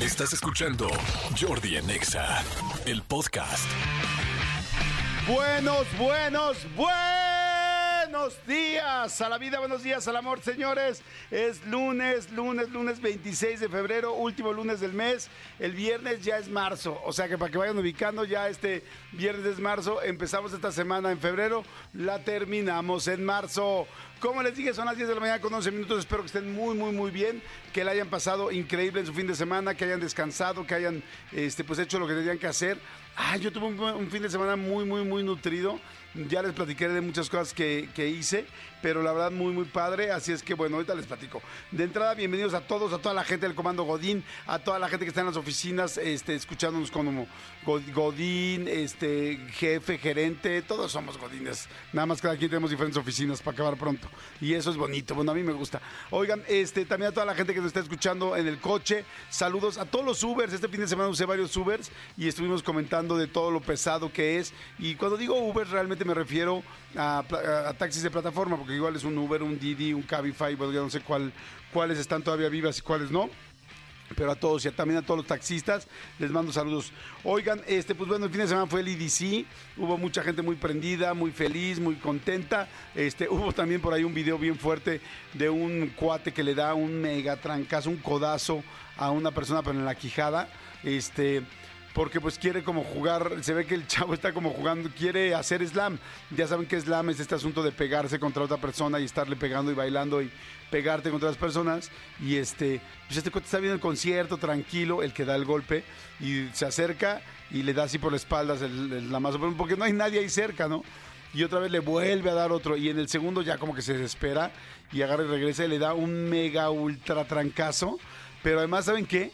Estás escuchando Jordi en Exa, el podcast. Buenos, buenos, buenos días a la vida, buenos días al amor, señores. Es lunes, lunes, lunes 26 de febrero, último lunes del mes. El viernes ya es marzo, o sea que para que vayan ubicando, ya este viernes es marzo. Empezamos esta semana en febrero, la terminamos en marzo. Como les dije, son las 10 de la mañana con 11 minutos. Espero que estén muy, muy, muy bien. Que la hayan pasado increíble en su fin de semana, que hayan descansado, que hayan este, pues, hecho lo que tenían que hacer. Ah, yo tuve un, un fin de semana muy, muy, muy nutrido. Ya les platicaré de muchas cosas que, que hice, pero la verdad muy, muy padre. Así es que, bueno, ahorita les platico. De entrada, bienvenidos a todos, a toda la gente del Comando Godín, a toda la gente que está en las oficinas, este, escuchándonos como God- Godín, este, jefe, gerente, todos somos Godines. Nada más cada quien tenemos diferentes oficinas para acabar pronto. Y eso es bonito, bueno, a mí me gusta. Oigan, este, también a toda la gente que nos está escuchando en el coche, saludos a todos los Ubers. Este fin de semana usé varios Ubers y estuvimos comentando de todo lo pesado que es. Y cuando digo Uber, realmente me refiero a, taxis de plataforma, porque igual es un Uber, un Didi, un Cabify, bueno, ya no sé cuál, cuáles están todavía vivas y cuáles no pero a todos y a- también a todos los taxistas les mando saludos. Oigan, este pues bueno, el fin de semana fue el IDC, hubo mucha gente muy prendida, muy feliz, muy contenta. Este, hubo también por ahí un video bien fuerte de un cuate que le da un mega trancazo, un codazo a una persona pero en la quijada. Este, porque pues quiere como jugar, se ve que el chavo está como jugando, quiere hacer slam. Ya saben que slam es este asunto de pegarse contra otra persona y estarle pegando y bailando y pegarte contra las personas. Y este, pues este cuate está viendo el concierto tranquilo, el que da el golpe, y se acerca y le da así por la espalda el, el lamazo, porque no hay nadie ahí cerca, ¿no? Y otra vez le vuelve a dar otro, y en el segundo ya como que se desespera y agarra y regresa y le da un mega ultra trancazo. Pero además, ¿saben qué?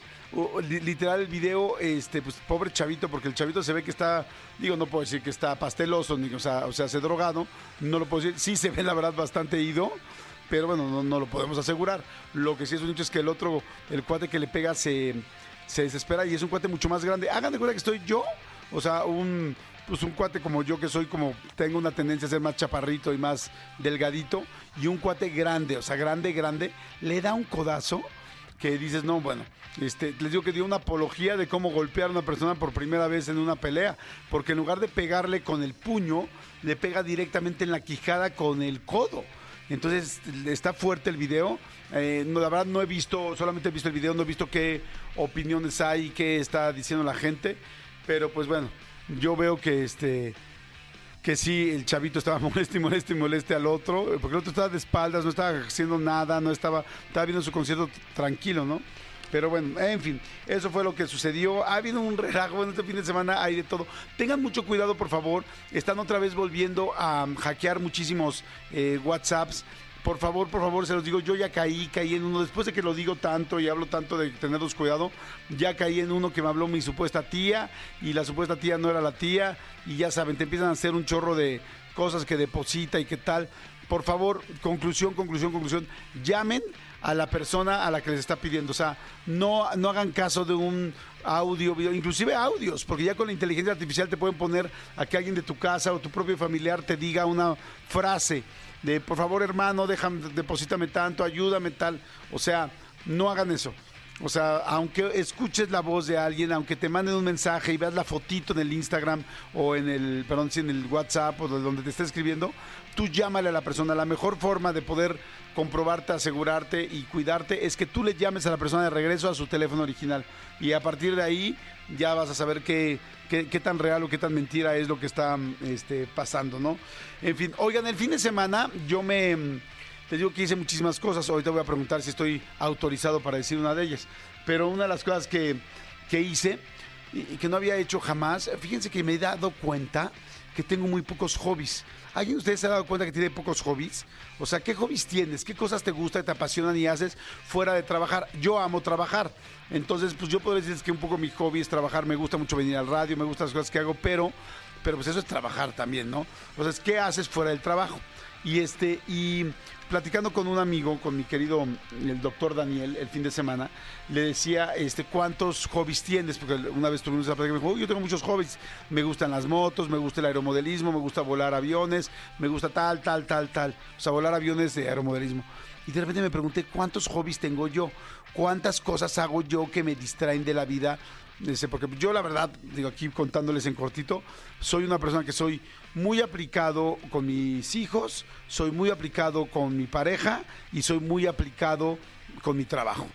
Literal el video, este, pues pobre chavito, porque el chavito se ve que está, digo, no puedo decir que está pasteloso, ni, o sea, o sea, se drogado, no lo puedo decir, sí se ve la verdad bastante ido, pero bueno, no, no lo podemos asegurar. Lo que sí es un hecho es que el otro, el cuate que le pega se, se desespera y es un cuate mucho más grande. Hagan de cuenta que estoy yo, o sea, un, pues un cuate como yo que soy como, tengo una tendencia a ser más chaparrito y más delgadito, y un cuate grande, o sea, grande, grande, le da un codazo que dices, no, bueno, este, les digo que dio una apología de cómo golpear a una persona por primera vez en una pelea, porque en lugar de pegarle con el puño, le pega directamente en la quijada con el codo. Entonces está fuerte el video. Eh, no, la verdad no he visto, solamente he visto el video, no he visto qué opiniones hay, qué está diciendo la gente. Pero pues bueno, yo veo que este que sí, el chavito estaba molesto y molesto y moleste al otro, eh, porque el otro estaba de espaldas, no estaba haciendo nada, no estaba, estaba viendo su concierto tranquilo, ¿no? Pero bueno, en fin, eso fue lo que sucedió. Ha habido un relajo en este fin de semana, hay de todo. Tengan mucho cuidado, por favor. Están otra vez volviendo a um, hackear muchísimos eh, WhatsApps. Por favor, por favor, se los digo, yo ya caí, caí en uno, después de que lo digo tanto y hablo tanto de tenerlos cuidado, ya caí en uno que me habló mi supuesta tía y la supuesta tía no era la tía y ya saben, te empiezan a hacer un chorro de cosas que deposita y qué tal. Por favor, conclusión, conclusión, conclusión, llamen a la persona a la que les está pidiendo. O sea, no, no hagan caso de un audio, video, inclusive audios, porque ya con la inteligencia artificial te pueden poner a que alguien de tu casa o tu propio familiar te diga una frase de por favor hermano, déjame, deposítame tanto, ayúdame tal. O sea, no hagan eso. O sea, aunque escuches la voz de alguien, aunque te manden un mensaje y veas la fotito en el Instagram o en el, perdón, sí, en el WhatsApp o de donde te esté escribiendo, tú llámale a la persona. La mejor forma de poder comprobarte, asegurarte y cuidarte es que tú le llames a la persona de regreso a su teléfono original. Y a partir de ahí ya vas a saber qué, qué, qué tan real o qué tan mentira es lo que está este, pasando, ¿no? En fin, oigan, el fin de semana yo me... Te digo que hice muchísimas cosas. Ahorita voy a preguntar si estoy autorizado para decir una de ellas. Pero una de las cosas que, que hice y, que no había hecho jamás, fíjense que me he dado cuenta que tengo muy pocos hobbies. ¿Alguien de ustedes se ha dado cuenta que tiene pocos hobbies? O sea, ¿qué hobbies tienes? ¿Qué cosas te gustan, te apasionan y haces fuera de trabajar? Yo amo trabajar. Entonces, pues yo podría decir que un poco mi hobby es trabajar. Me gusta mucho venir al radio, me gustan las cosas que hago, pero, pero pues eso es trabajar también, ¿no? O sea, ¿qué haces fuera del trabajo? Y este, y platicando con un amigo, con mi querido el doctor Daniel, el fin de semana, le decía, este, ¿cuántos hobbies tienes? Porque una vez tuvimos esa plática me dijo, "Uy, yo tengo muchos hobbies. Me gustan las motos, me gusta el aeromodelismo, me gusta volar aviones, me gusta tal, tal, tal, tal. O sea, volar aviones de aeromodelismo. Y de repente me pregunté cuántos hobbies tengo yo, cuántas cosas hago yo que me distraen de la vida. Este, porque yo la verdad, digo aquí contándoles en cortito, soy una persona que soy muy aplicado con mis hijos, soy muy aplicado con mi pareja y soy muy aplicado con mi trabajo.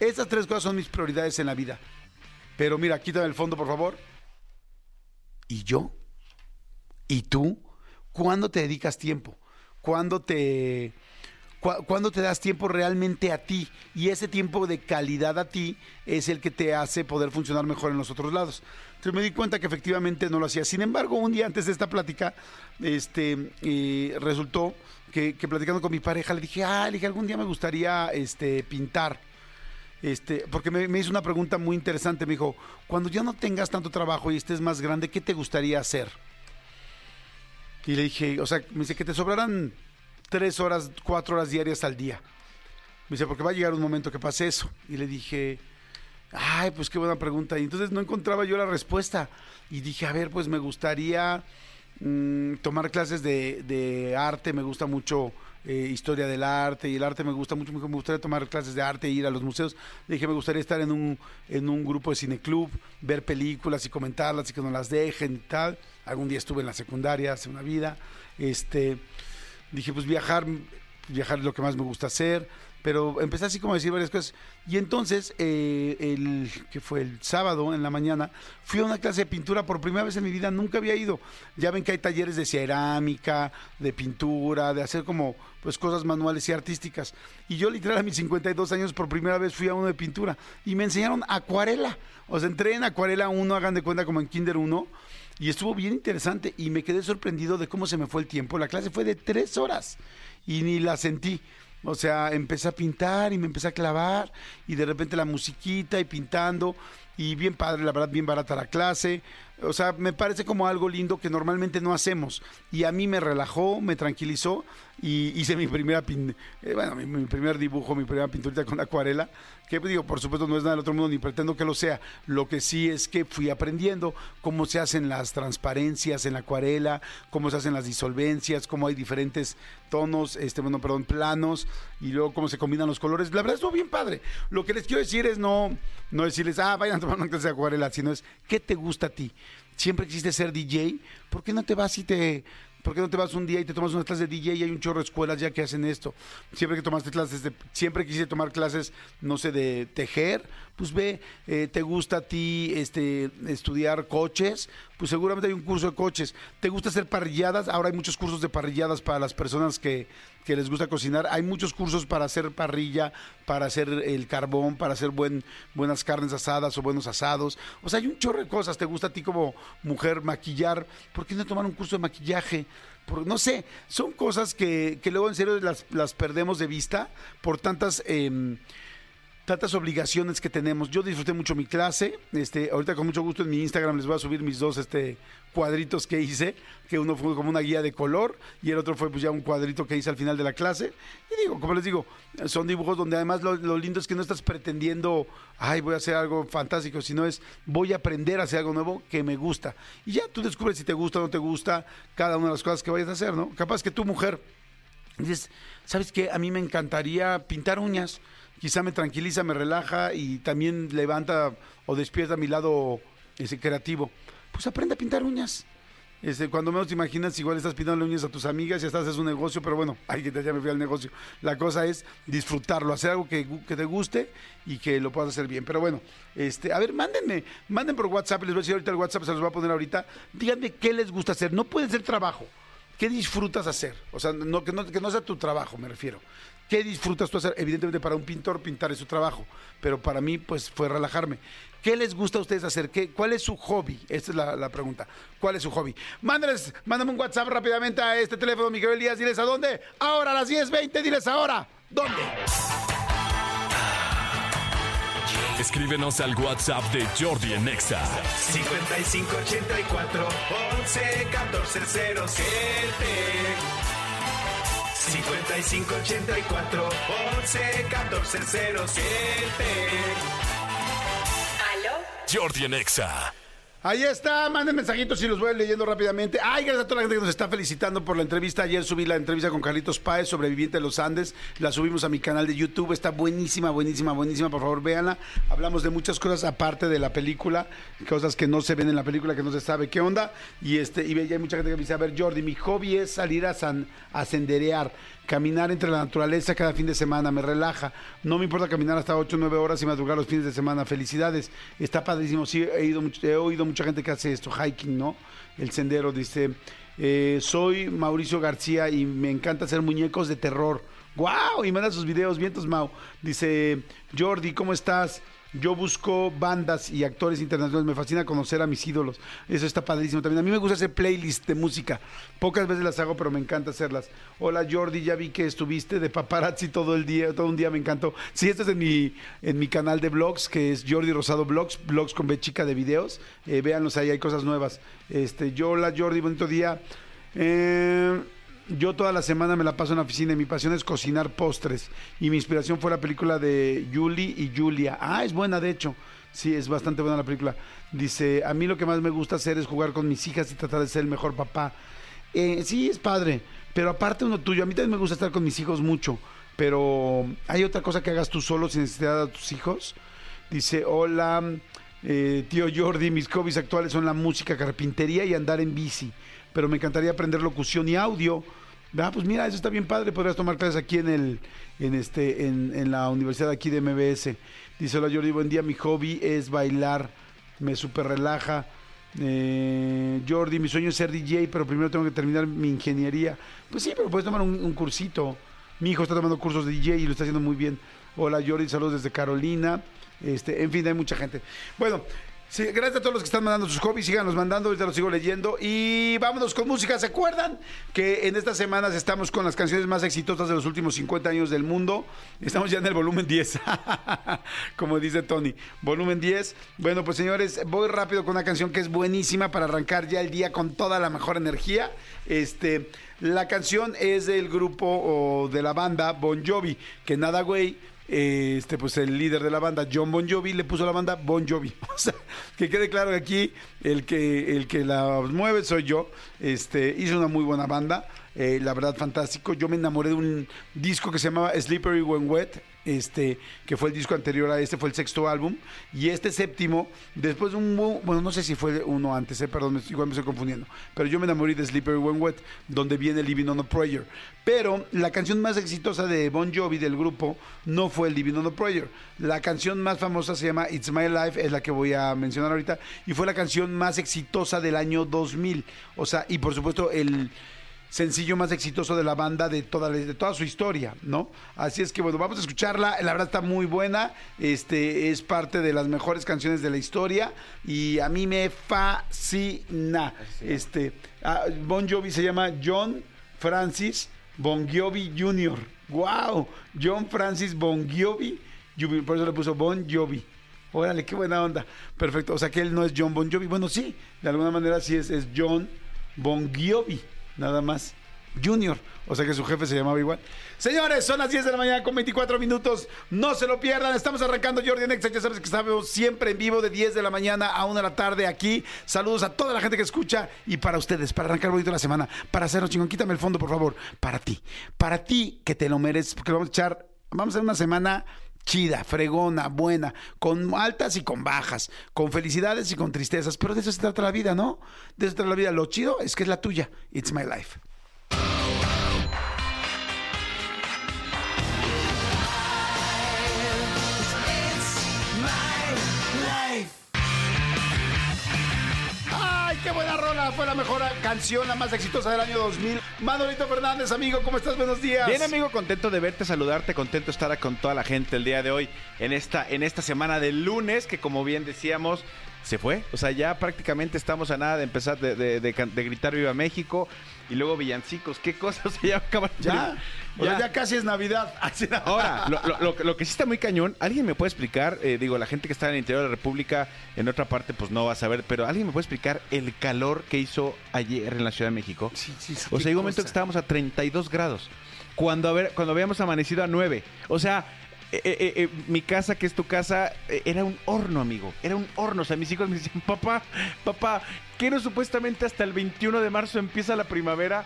Esas tres cosas son mis prioridades en la vida. Pero mira, quítame el fondo, por favor. ¿Y yo? ¿Y tú? ¿Cuándo te dedicas tiempo? ¿Cuándo te, cuándo te das tiempo realmente a ti? Y ese tiempo de calidad a ti es el que te hace poder funcionar mejor en los otros lados. Entonces me di cuenta que efectivamente no lo hacía. Sin embargo, un día antes de esta plática, este, eh, resultó que, platicando con mi pareja le dije, ah, le dije, algún día me gustaría este, pintar. Este, porque me, hizo una pregunta muy interesante. Me dijo, cuando ya no tengas tanto trabajo y estés más grande, ¿qué te gustaría hacer? Y le dije, o sea, me dice que te sobrarán tres horas, cuatro horas diarias al día. Me dice, porque va a llegar un momento que pase eso. Y le dije, ay, pues qué buena pregunta. Y entonces no encontraba yo la respuesta. Y dije, a ver, pues me gustaría mm, tomar clases de, arte, me gusta mucho eh, historia del arte y el arte me gusta mucho, me gustaría tomar clases de arte e ir a los museos. Le dije, me gustaría estar en un, en un grupo de cineclub, ver películas y comentarlas y que no las dejen y tal. Algún día estuve en la secundaria hace una vida. Este, dije, pues viajar, viajar es lo que más me gusta hacer pero empecé así como a decir varias cosas. Y entonces, eh, el que fue el sábado en la mañana, fui a una clase de pintura por primera vez en mi vida, nunca había ido. Ya ven que hay talleres de cerámica, de pintura, de hacer como pues cosas manuales y artísticas. Y yo literal a mis 52 años por primera vez fui a uno de pintura y me enseñaron acuarela. O sea, entré en acuarela 1, hagan de cuenta como en Kinder 1. Y estuvo bien interesante y me quedé sorprendido de cómo se me fue el tiempo. La clase fue de tres horas y ni la sentí. O sea, empecé a pintar y me empecé a clavar y de repente la musiquita y pintando y bien padre, la verdad, bien barata la clase. O sea, me parece como algo lindo que normalmente no hacemos. Y a mí me relajó, me tranquilizó y hice mi primera eh, bueno, mi, primer dibujo, mi primera pinturita con acuarela, que digo, por supuesto no es nada del otro mundo ni pretendo que lo sea. Lo que sí es que fui aprendiendo cómo se hacen las transparencias en la acuarela, cómo se hacen las disolvencias, cómo hay diferentes tonos, este, bueno, perdón, planos y luego cómo se combinan los colores. La verdad estuvo bien padre. Lo que les quiero decir es no no decirles, "Ah, vayan a tomar una clase de acuarela", sino es ¿qué te gusta a ti? Siempre existe ser DJ, ¿por qué no te vas y te ¿Por qué no te vas un día y te tomas una clase de DJ y hay un chorro de escuelas ya que hacen esto? Siempre que tomaste clases, de, siempre quisiste tomar clases, no sé, de tejer, pues ve, eh, te gusta a ti este, estudiar coches, pues seguramente hay un curso de coches. ¿Te gusta hacer parrilladas? Ahora hay muchos cursos de parrilladas para las personas que, que les gusta cocinar. Hay muchos cursos para hacer parrilla, para hacer el carbón, para hacer buen, buenas carnes asadas o buenos asados. O sea, hay un chorro de cosas. ¿Te gusta a ti como mujer maquillar? ¿Por qué no tomar un curso de maquillaje? no sé, son cosas que, que luego en serio las, las, perdemos de vista por tantas... Eh, tantas obligaciones que tenemos. Yo disfruté mucho mi clase. Este, ahorita con mucho gusto en mi Instagram les voy a subir mis dos este, cuadritos que hice, que uno fue como una guía de color y el otro fue pues ya un cuadrito que hice al final de la clase. Y digo, como les digo, son dibujos donde además lo, lo lindo es que no estás pretendiendo, ay, voy a hacer algo fantástico, sino es voy a aprender a hacer algo nuevo que me gusta. Y ya tú descubres si te gusta o no te gusta cada una de las cosas que vayas a hacer, ¿no? Capaz que tu mujer dices, ¿sabes qué? A mí me encantaría pintar uñas quizá me tranquiliza, me relaja y también levanta o despierta mi lado ese creativo. Pues aprende a pintar uñas. Este, cuando menos te imaginas, igual estás pintando uñas a tus amigas y estás haciendo un negocio, pero bueno, ay, que ya me fui al negocio. La cosa es disfrutarlo, hacer algo que, te guste y que lo puedas hacer bien. Pero bueno, este, a ver, mándenme, manden por WhatsApp, les voy a decir ahorita el WhatsApp, se los voy a poner ahorita. Díganme qué les gusta hacer. No puede ser trabajo. ¿Qué disfrutas hacer? O sea, no, que no sea tu trabajo, me refiero. ¿Qué disfrutas tú hacer? Evidentemente para un pintor pintar es su trabajo, pero para mí pues fue relajarme. ¿Qué les gusta a ustedes hacer? ¿Qué, ¿Cuál es su hobby? Esta es la, pregunta. ¿Cuál es su hobby? Mándales, mándame un WhatsApp rápidamente a este teléfono, Miguel Elías. Diles a dónde. Ahora a las 10.20, diles ahora. ¿Dónde? Escríbenos al WhatsApp de Jordi en Nexa. 5584 11 14 5584 11 14 07. ¿Aló? Jordi en Exa. Ahí está, manden mensajitos y los voy leyendo rápidamente. Ay, gracias a toda la gente que nos está felicitando por la entrevista. Ayer subí la entrevista con Carlitos Páez, sobreviviente de los Andes. La subimos a mi canal de YouTube. Está buenísima, buenísima, buenísima. Por favor, véanla. Hablamos de muchas cosas aparte de la película, cosas que no se ven en la película, que no se sabe qué onda. Y este, y hay mucha gente que me dice, a ver, Jordi, mi hobby es salir a, san- a senderear. Caminar entre la naturaleza cada fin de semana me relaja. No me importa caminar hasta 8 o 9 horas y madrugar los fines de semana. Felicidades. Está padrísimo. Sí, he, oído mucha gente que hace esto, hiking, ¿no? El sendero, dice. eh, soy Mauricio García y me encanta hacer muñecos de terror. ¡Wow! Y manda sus videos, vientos, Mau. Dice, Jordi, ¿cómo estás? Yo busco bandas y actores internacionales. Me fascina conocer a mis ídolos. Eso está padrísimo también. A mí me gusta hacer playlist de música. Pocas veces las hago, pero me encanta hacerlas. Hola Jordi, ya vi que estuviste de paparazzi todo el día, todo un día me encantó. Sí, esto es en mi, en mi canal de blogs, que es Jordi Rosado Blogs, blogs con B chica de videos. Eh, véanlos ahí, hay cosas nuevas. Este, yo, hola Jordi, bonito día. Eh, yo toda la semana me la paso en la oficina y mi pasión es cocinar postres. Y mi inspiración fue la película de Julie y Julia. Ah, es buena, de hecho. Sí, es bastante buena la película. Dice, a mí lo que más me gusta hacer es jugar con mis hijas y tratar de ser el mejor papá. Eh, sí, es padre, pero aparte uno tuyo. A mí también me gusta estar con mis hijos mucho. Pero hay otra cosa que hagas tú solo sin necesidad de tus hijos. Dice, hola, eh, tío Jordi, mis hobbies actuales son la música, carpintería y andar en bici. Pero me encantaría aprender locución y audio. Ah, pues mira, eso está bien padre. Podrías tomar clases aquí en el, en este, en, en la universidad aquí de MBS. Dice, hola Jordi, buen día. Mi hobby es bailar. Me super relaja. Eh, Jordi, mi sueño es ser DJ, pero primero tengo que terminar mi ingeniería. Pues sí, pero puedes tomar un, un cursito. Mi hijo está tomando cursos de DJ y lo está haciendo muy bien. Hola Jordi, saludos desde Carolina. Este, en fin, hay mucha gente. Bueno, sí, gracias a todos los que están mandando sus hobbies, síganos mandando, ahorita los sigo leyendo. Y vámonos con música. ¿Se acuerdan que en estas semanas estamos con las canciones más exitosas de los últimos 50 años del mundo? Estamos ya en el volumen 10, como dice Tony. Volumen 10. Bueno, pues señores, voy rápido con una canción que es buenísima para arrancar ya el día con toda la mejor energía. Este, la canción es del grupo o de la banda Bon Jovi, que nada, güey este pues el líder de la banda John Bon Jovi le puso la banda Bon Jovi. O sea que quede claro que aquí el que el que la mueve soy yo. Este hizo una muy buena banda eh, la verdad fantástico. Yo me enamoré de un disco que se llamaba Slippery When Wet este que fue el disco anterior a este fue el sexto álbum y este séptimo después de un bu- bueno no sé si fue uno antes eh, perdón igual me estoy confundiendo pero yo me enamoré de Slippery When Wet donde viene Living on a Prayer. Pero la canción más exitosa de Bon Jovi del grupo no fue el Living on a Prayer. La canción más famosa se llama It's My Life es la que voy a mencionar ahorita y fue la canción más exitosa del año 2000 o sea y por supuesto el sencillo más exitoso de la banda de toda, la- de toda su historia, ¿no? Así es que bueno, vamos a escucharla, la verdad está muy buena, este es parte de las mejores canciones de la historia y a mí me fascina. Este, ah, Bon Jovi se llama John Francis Bon Jovi Jr. Wow, John Francis Bon Jovi, por eso le puso Bon Jovi. Órale, qué buena onda. Perfecto, o sea que él no es John Bon Jovi. Bueno, sí, de alguna manera sí es, es John Bon Jovi, nada más. Junior, o sea que su jefe se llamaba igual. Señores, son las 10 de la mañana con 24 minutos. No se lo pierdan. Estamos arrancando Jordi Nexa. Ya sabes que estamos siempre en vivo de 10 de la mañana a 1 de la tarde aquí. Saludos a toda la gente que escucha y para ustedes, para arrancar bonito la semana, para hacerlo chingón. Quítame el fondo, por favor. Para ti. Para ti que te lo mereces, porque vamos a echar. Vamos a hacer una semana chida, fregona, buena, con altas y con bajas, con felicidades y con tristezas, pero de eso se trata la vida, ¿no? De eso se trata la vida. Lo chido es que es la tuya. It's my life. Qué buena rola! Fue la mejor canción, la más exitosa del año 2000. Manolito Fernández, amigo, ¿cómo estás? Buenos días. Bien, amigo, contento de verte, saludarte, contento de estar con toda la gente el día de hoy en esta, en esta semana del lunes, que como bien decíamos, se fue. O sea, ya prácticamente estamos a nada de empezar de, gritar Viva México y luego villancicos. ¿Qué cosas se ya acaban? Ya, o sea, Ya. ya casi es Navidad. Ahora, lo, lo- lo- lo que sí está muy cañón, ¿alguien me puede explicar? Eh, digo, la gente que está en el interior de la República, en otra parte, pues no va a saber, pero ¿alguien me puede explicar el calor que hizo ayer en la Ciudad de México? Sí, sí, sí, O sea, hay un momento cosa. que estábamos a 32 grados. Cuando, haber- cuando habíamos amanecido a 9. O sea, eh, eh, eh, mi casa, que es tu casa, era un horno, amigo. Era un horno. O sea, mis hijos me decían, papá, papá, ¿qué no supuestamente hasta el 21 de marzo empieza la primavera?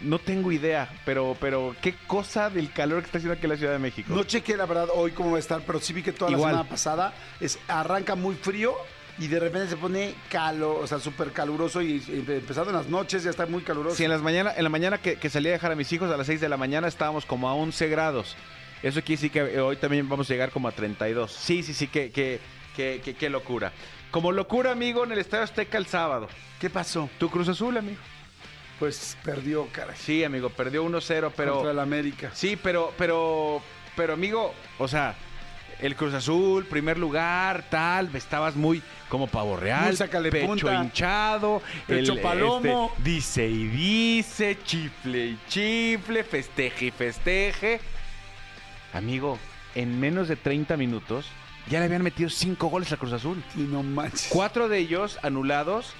No tengo idea, pero, pero qué cosa del calor que está haciendo aquí en la Ciudad de México. No chequé la verdad hoy cómo va a estar, pero sí vi que toda Igual. la semana pasada es, arranca muy frío y de repente se pone calor, o sea, súper caluroso y, y empezando en las noches ya está muy caluroso. Sí, en, las mañana, en la mañana que, que salí a dejar a mis hijos a las 6 de la mañana estábamos como a 11 grados. Eso quiere decir que eh, hoy también vamos a llegar como a 32. Sí, sí, sí, qué que, que, que- qué locura. Como locura, amigo, en el Estadio Azteca el sábado. ¿Qué pasó? Tu Cruz Azul, amigo. Pues perdió, caray. Sí, amigo, perdió 1-0, pero... Contra el América. Sí, pero, pero, pero amigo, o sea, el Cruz Azul, primer lugar, tal, estabas muy como pavo real, Muy pecho punta. hinchado, Pecho palomo. este, dice y dice, chifle y chifle, festeje y festeje. Amigo, en menos de 30 minutos ya le habían metido cinco goles al Cruz Azul. Y no manches. Cuatro de ellos anulados.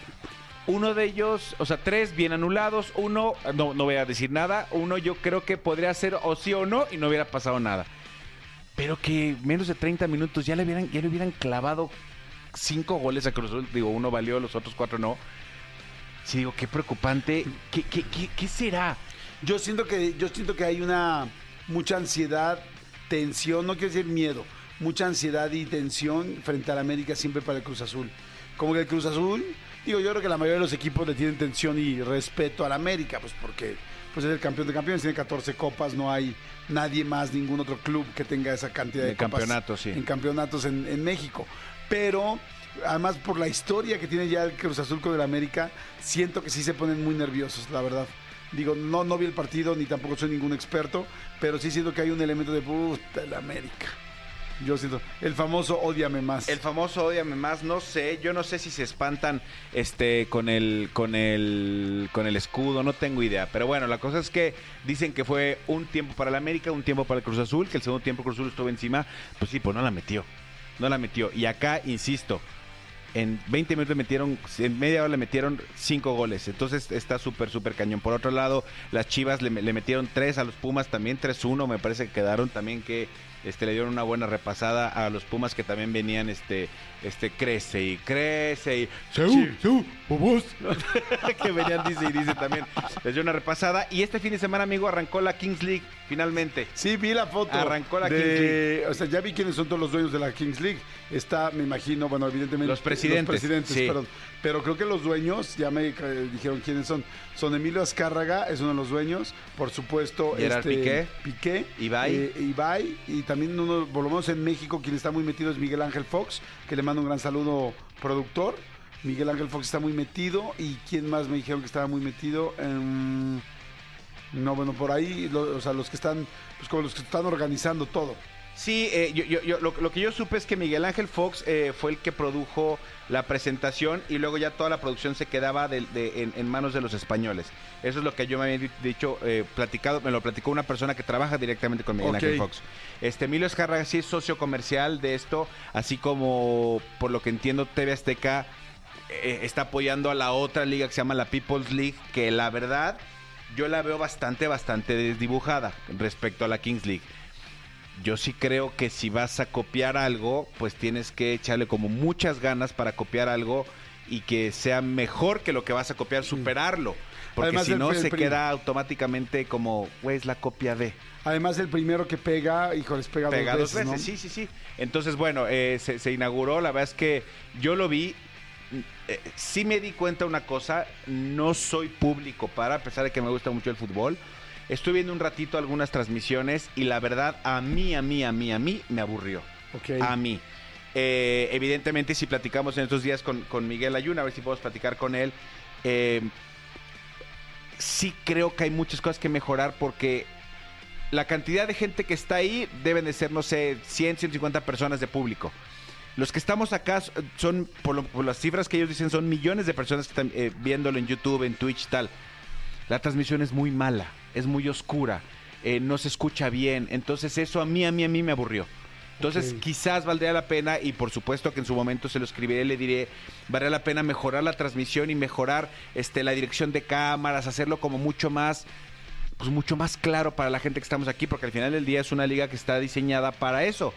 Uno de ellos, o sea, tres bien anulados. Uno, no, no voy a decir nada. Uno yo creo que podría ser o sí o no y no hubiera pasado nada. Pero que menos de 30 minutos ya le hubieran, ya le hubieran clavado cinco goles a Cruz Azul. Digo, uno valió, los otros cuatro no. Sí, digo, qué preocupante. ¿Qué, qué, qué, qué será? Yo siento que yo siento que hay una mucha ansiedad, tensión, no quiero decir miedo, mucha ansiedad y tensión frente al América siempre para el Cruz Azul. Como que el Cruz Azul, digo, yo creo que la mayoría de los equipos le tienen tensión y respeto al América, pues porque pues es el campeón de campeones, tiene 14 copas, no hay nadie más, ningún otro club que tenga esa cantidad de, De copas campeonatos, sí. en campeonatos en, en México. Pero además por la historia que tiene ya el Cruz Azul con el América, siento que sí se ponen muy nerviosos, la verdad. Digo, no, no vi el partido ni tampoco soy ningún experto, pero sí siento que hay un elemento de puta el América. Yo siento, el famoso odiame más. El famoso odiame más, no sé, yo no sé si se espantan este con el con el con el escudo, no tengo idea, pero bueno, la cosa es que dicen que fue un tiempo para el América, un tiempo para el Cruz Azul, que el segundo tiempo Cruz Azul estuvo encima, pues sí, pues no la metió. No la metió y acá insisto, en 20 minutos metieron, en media hora le metieron 5 goles. Entonces está súper, súper cañón. Por otro lado, las Chivas le, le metieron 3 a los Pumas también, 3-1 me parece que quedaron también que este, le dieron una buena repasada a los Pumas que también venían, este, este, crece y crece y... Que venían, dice y dice también. Les dio una repasada. Y este fin de semana, amigo, arrancó la Kings League finalmente. Sí, vi la foto. Arrancó la de- Kings League. O sea, ya vi quiénes son todos los dueños de la Kings League. Está, me imagino, bueno, evidentemente. Los presidentes, Los presidentes, sí. perdón. Pero creo que los dueños, ya me eh, dijeron quiénes son. Son Emilio Azcárraga, es uno de los dueños. Por supuesto, Gerard Piqué. Piqué. Ibai. eh, Ibai. Y también uno, por lo menos en México, quien está muy metido es Miguel Ángel Fox, que le mando un gran saludo, productor. Miguel Ángel Fox está muy metido. ¿Y quién más me dijeron que estaba muy metido? Em, no, bueno, por ahí, lo- o sea, los que están, pues como los que están organizando todo. Sí, eh, yo, yo- yo- lo, lo que yo supe es que Miguel Ángel Fox eh, fue el que produjo la presentación y luego ya toda la producción se quedaba de- de- en, en manos de los españoles. Eso es lo que yo me había di- dicho, eh, platicado, me lo platicó una persona que trabaja directamente con Miguel. Ángel Fox. Este Emilio Escarra sí es socio comercial de esto, así como por lo que entiendo TV Azteca eh, está apoyando a la otra liga que se llama la People's League, que la verdad yo la veo bastante, bastante desdibujada respecto a la Kings League. Yo sí creo que si vas a copiar algo, pues tienes que echarle como muchas ganas para copiar algo y que sea mejor que lo que vas a copiar, superarlo. Porque Además, si no, se queda automáticamente como, güey, es la copia de. Además, el primero que pega, híjoles, pega, Pega dos veces, ¿no? Sí, sí, sí. Entonces, bueno, eh, se, se inauguró. La verdad es que yo lo vi. eh, sí me di cuenta una cosa. No soy público para, a pesar de que me gusta mucho el fútbol. Estoy viendo un ratito algunas transmisiones y la verdad, a mí, a mí, a mí, a mí, me aburrió. A mí. Eh, evidentemente, si platicamos en estos días con, con Miguel Ayuna, a ver si podemos platicar con él. eh, sí creo que hay muchas cosas que mejorar porque la cantidad de gente que está ahí deben de ser, no sé, 100, 150 personas de público. Los que estamos acá son, por, lo- por las cifras que ellos dicen, son millones de personas que están eh, viéndolo en YouTube, en Twitch, tal. La transmisión es muy mala, es muy oscura, eh, no se escucha bien. Entonces eso a mí, a mí, a mí me aburrió. Entonces quizás valdría la pena, y por supuesto que en su momento se lo escribiré, le diré, valdría la pena mejorar la transmisión y mejorar este, la dirección de cámaras, hacerlo como mucho más pues mucho más claro para la gente que estamos aquí, porque al final del día es una liga que está diseñada para eso,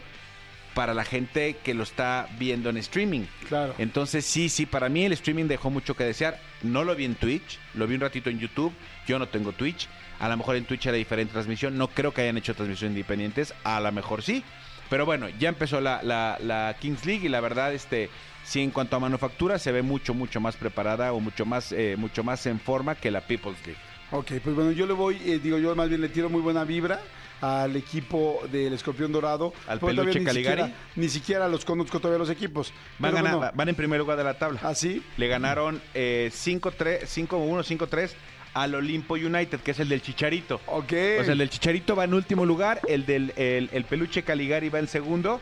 para la gente que lo está viendo en streaming. Claro. Entonces sí, sí, para mí el streaming dejó mucho que desear. No lo vi en Twitch, lo vi un ratito en YouTube. Yo no tengo Twitch. A lo mejor en Twitch era diferente transmisión. No creo que hayan hecho transmisiones independientes. A lo mejor sí. Pero bueno, ya empezó la, la- la Kings League y la verdad, este, sí, en cuanto a manufactura, se ve mucho, mucho más preparada o mucho más, eh, mucho más en forma que la People's League. Ok, pues bueno, yo le voy, eh, digo, yo más bien le tiro muy buena vibra al equipo del Escorpión Dorado. ¿Al Peluche ni Caligari? siquiera- Ni siquiera los conozco todavía los equipos. Van, Pero gana- bueno, van en primer lugar de la tabla. ¿Ah, sí? Le ganaron eh, 5-3, 5-1, 5-3 al Olimpo United, que es el del Chicharito. Ok. O sea, el del Chicharito va en último lugar, el del el, el Peluche Caligari va en segundo.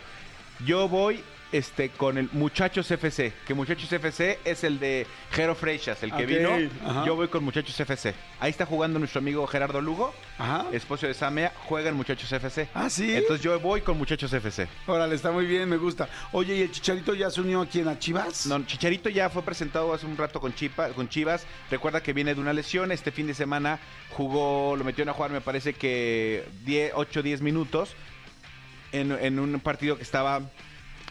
Yo voy este con el Muchachos FC, que Muchachos FC es el de Jero Freixas, el que vino. ajá. Yo voy con Muchachos FC. Ahí está jugando nuestro amigo Gerardo Lugo, Ajá. esposo de Samea, juega en Muchachos FC. Ah, ¿sí? Entonces yo voy con Muchachos FC. Órale, está muy bien, me gusta. Oye, ¿y el Chicharito ya se unió aquí en a Chivas? No, Chicharito ya fue presentado hace un rato con, Chipa, con Chivas. Recuerda que viene de una lesión. Este fin de semana jugó, lo metieron a jugar, me parece que 8 o 10 minutos en, en un partido que estaba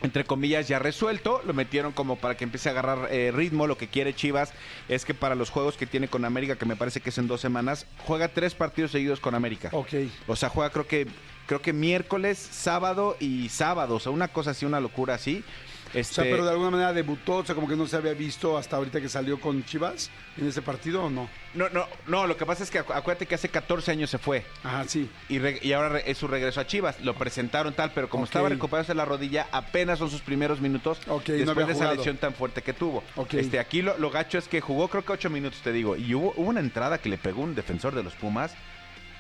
entre comillas ya resuelto, lo metieron como para que empiece a agarrar eh, ritmo, lo que quiere Chivas es que para los juegos que tiene con América, que me parece que es en dos semanas, juega tres partidos seguidos con América. Ok. O sea, juega creo que creo que miércoles, sábado y sábado, o sea, una cosa así, una locura así. O Este, sea, pero de alguna manera debutó, o sea, como que no se había visto hasta ahorita que salió con Chivas en ese partido o no. No, no, no, lo que pasa es que acu- acuérdate que hace 14 años se fue Ajá, sí. y, y ahora es su regreso a Chivas. Lo presentaron tal, pero como Ok. estaba recuperándose la rodilla, apenas son sus primeros minutos Ok, no después había de esa lesión tan fuerte que tuvo. Ok. Este, aquí lo, lo gacho es que jugó creo que 8 minutos, te digo, y hubo, hubo una entrada que le pegó un defensor de los Pumas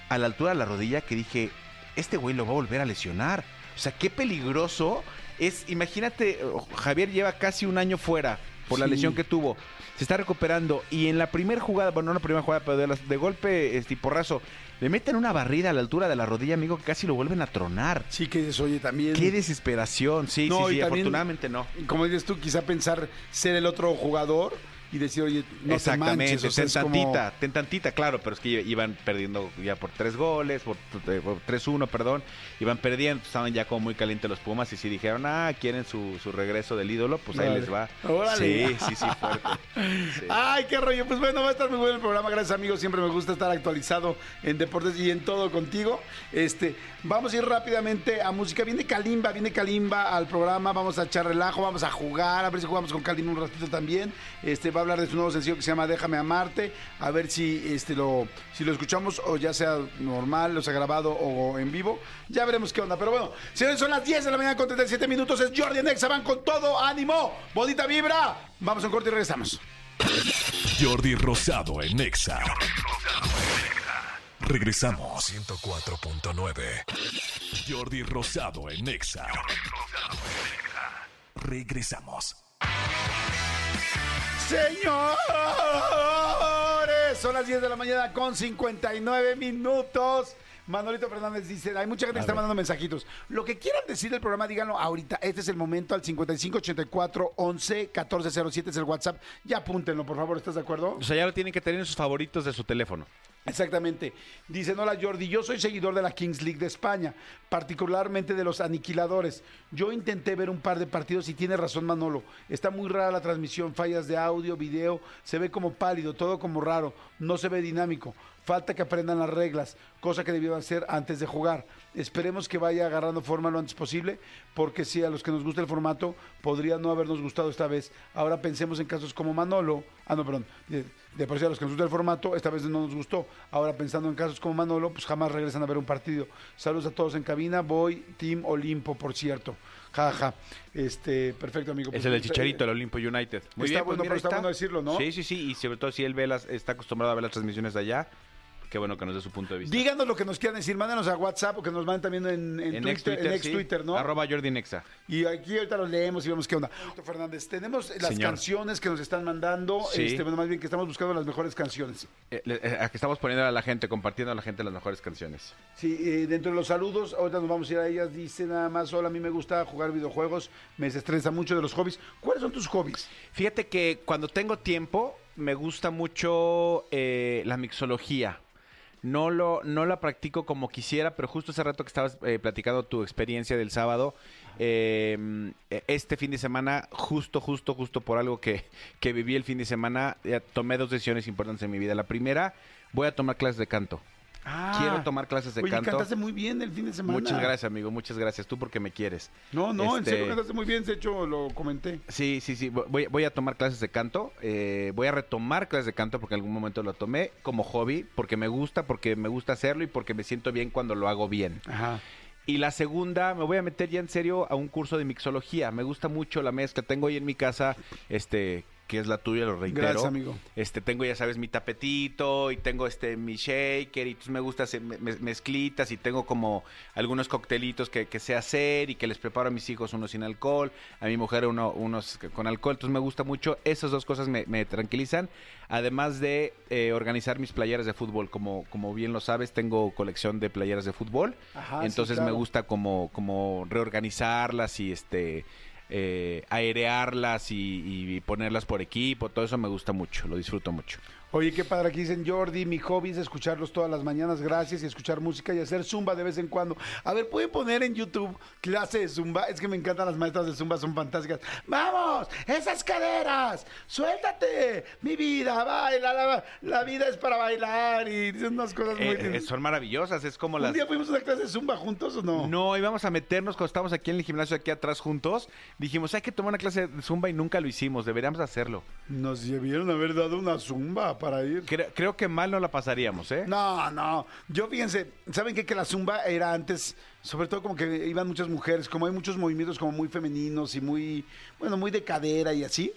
a la altura de la rodilla que dije, este güey lo va a volver a lesionar. O sea, qué peligroso es, imagínate, oh, Javier lleva casi un año fuera por la lesión que tuvo. Se está recuperando y en la primera jugada, bueno, no la primera jugada, pero de, las- de golpe este, porrazo, le meten una barrida a la altura de la rodilla, amigo, que casi lo vuelven a tronar. Sí que dices, oye, también... Qué desesperación, sí, No, sí, sí, también- afortunadamente no. Como dices tú, quizá pensar ser el otro jugador y decir, oye, no te manches. o sea, ten como- tantita, ten tantita, claro, pero es que iban perdiendo ya por tres goles, por, eh, por 3-1, perdón, iban perdiendo, estaban ya como muy calientes los Pumas y si dijeron, ah, quieren su, su regreso del ídolo, pues ahí les va. Órale. Sí, sí, sí, fuerte. Sí. Ay, qué rollo. Pues bueno, va a estar muy bueno el programa. Gracias, amigos. Siempre me gusta estar actualizado en deportes y en todo contigo. Este, vamos a ir rápidamente a música. Viene Kalimba, viene Kalimba al programa. Vamos a echar relajo, vamos a jugar, a ver si jugamos con Kalimba un ratito también. Este, va hablar de su nuevo sencillo que se llama Déjame amarte. A ver si este lo, si lo escuchamos o ya sea normal, o sea grabado o en vivo. Ya veremos qué onda. Pero bueno, señores, son las 10 de la mañana con 37 minutos. Es Jordi en Exa, van con todo. ¡Ánimo! ¡Bonita vibra! Vamos a un corte y regresamos. Jordi Rosado en Exa. Regresamos. 104.9. Jordi Rosado en Exa. Regresamos. Señores, son las 10 de la mañana con 59 minutos. Manolito Fernández dice, hay mucha gente que está mandando mensajitos. Lo que quieran decir del programa, díganlo ahorita. Este es el momento al 5584 11 1407 es el WhatsApp. Ya apúntenlo, por favor, ¿estás de acuerdo? O sea, ya lo tienen que tener en sus favoritos de su teléfono. Exactamente. Dicen, hola Jordi, yo soy seguidor de la Kings League de España, particularmente de los aniquiladores. Yo intenté ver un par de partidos y tiene razón Manolo. Está muy rara la transmisión, fallas de audio, video, se ve como pálido, todo como raro, no se ve dinámico. Falta que aprendan las reglas, cosa que debieron hacer antes de jugar. Esperemos que vaya agarrando forma lo antes posible, porque si a los que nos gusta el formato, podría no habernos gustado esta vez. Ahora pensemos en casos como Manolo. Ah, no, perdón. De, de por sí a los que nos gusta el formato, esta vez no nos gustó. Ahora pensando en casos como Manolo, pues jamás regresan a ver un partido. Saludos a todos en cabina. Voy Team Olimpo, por cierto. Ja, ja. Este, perfecto, amigo. Es Pues, el del eh, Chicharito, el Olimpo United. Muy Está bien, pues bueno, mira, pero está bueno decirlo, ¿no? Sí, sí, sí. Y sobre todo si él ve las, está acostumbrado a ver las transmisiones de allá, qué bueno que nos dé su punto de vista. Díganos lo que nos quieran decir, mándenos a WhatsApp o que nos manden también en, en, en Twitter, ex Twitter, en ex sí. Twitter, ¿no? Arroba Jordi Nexa. Y aquí ahorita los leemos y vemos qué onda. Doctor Fernández, tenemos las Señor. canciones que nos están mandando, Sí. este, bueno, más bien que estamos buscando las mejores canciones. Eh, eh, aquí estamos poniendo a la gente, compartiendo a la gente las mejores canciones. Sí, eh, dentro de los saludos, ahorita nos vamos a ir a ellas, dice nada más, hola, a mí me gusta jugar videojuegos, me desestresa mucho de los hobbies. ¿Cuáles son tus hobbies? Fíjate que cuando tengo tiempo, me gusta mucho eh, la mixología. No lo, no la practico como quisiera, pero justo hace rato que estabas eh, platicando tu experiencia del sábado, eh, este fin de semana, justo, justo, justo por algo que, que viví el fin de semana, ya tomé dos decisiones importantes en mi vida. La primera, voy a tomar clases de canto. Ah. Quiero tomar clases de Oye, canto. cantaste muy bien el fin de semana. Muchas gracias, amigo. Muchas gracias. Tú porque me quieres. No, no, en Este, serio cantaste muy bien. De hecho, lo comenté. Sí, sí, sí. Voy, voy a tomar clases de canto. eh, voy a retomar clases de canto porque en algún momento lo tomé como hobby, porque me gusta, porque me gusta hacerlo y porque me siento bien cuando lo hago bien. Ajá. Y la segunda, me voy a meter ya en serio a un curso de mixología. Me gusta mucho la mezcla. Tengo hoy en mi casa, este, que es la tuya, lo reitero. Gracias, amigo. Este, tengo, ya sabes, mi tapetito y tengo este mi shaker y entonces me gusta hacer me- me- mezclitas y tengo como algunos coctelitos que, que sé hacer y que les preparo a mis hijos unos sin alcohol, a mi mujer uno, unos con alcohol. Entonces me gusta mucho. Esas dos cosas me, me tranquilizan. Además de eh, organizar mis playeras de fútbol. Como, como bien lo sabes, tengo colección de playeras de fútbol. Ajá, sí, Entonces claro. me gusta como, como reorganizarlas y este eh, y, y ponerlas por equipo, todo eso me gusta mucho, lo disfruto mucho. Oye, qué padre aquí dicen Jordi, mi hobby es escucharlos todas las mañanas, gracias, y escuchar música y hacer zumba de vez en cuando. A ver, ¿pueden poner en YouTube clase de zumba? Es que me encantan las maestras de zumba, son fantásticas. ¡Vamos! ¡Esas caderas! ¡Suéltate! ¡Mi vida! ¡Baila! La, la vida es para bailar! Y dicen unas cosas muy Eh, eh, son maravillosas, es como ¿Un las... día fuimos a una clase de zumba juntos o no? No, íbamos a meternos cuando estábamos aquí en el gimnasio, aquí atrás juntos. Dijimos, hay que tomar una clase de zumba y nunca lo hicimos, deberíamos hacerlo. Nos debieron haber dado una zumba para ir. Creo, creo que mal no la pasaríamos, ¿eh? No, no. Yo fíjense, ¿saben qué? Que la zumba era antes, sobre todo como que iban muchas mujeres, como hay muchos movimientos como muy femeninos y muy, bueno, muy de cadera y así.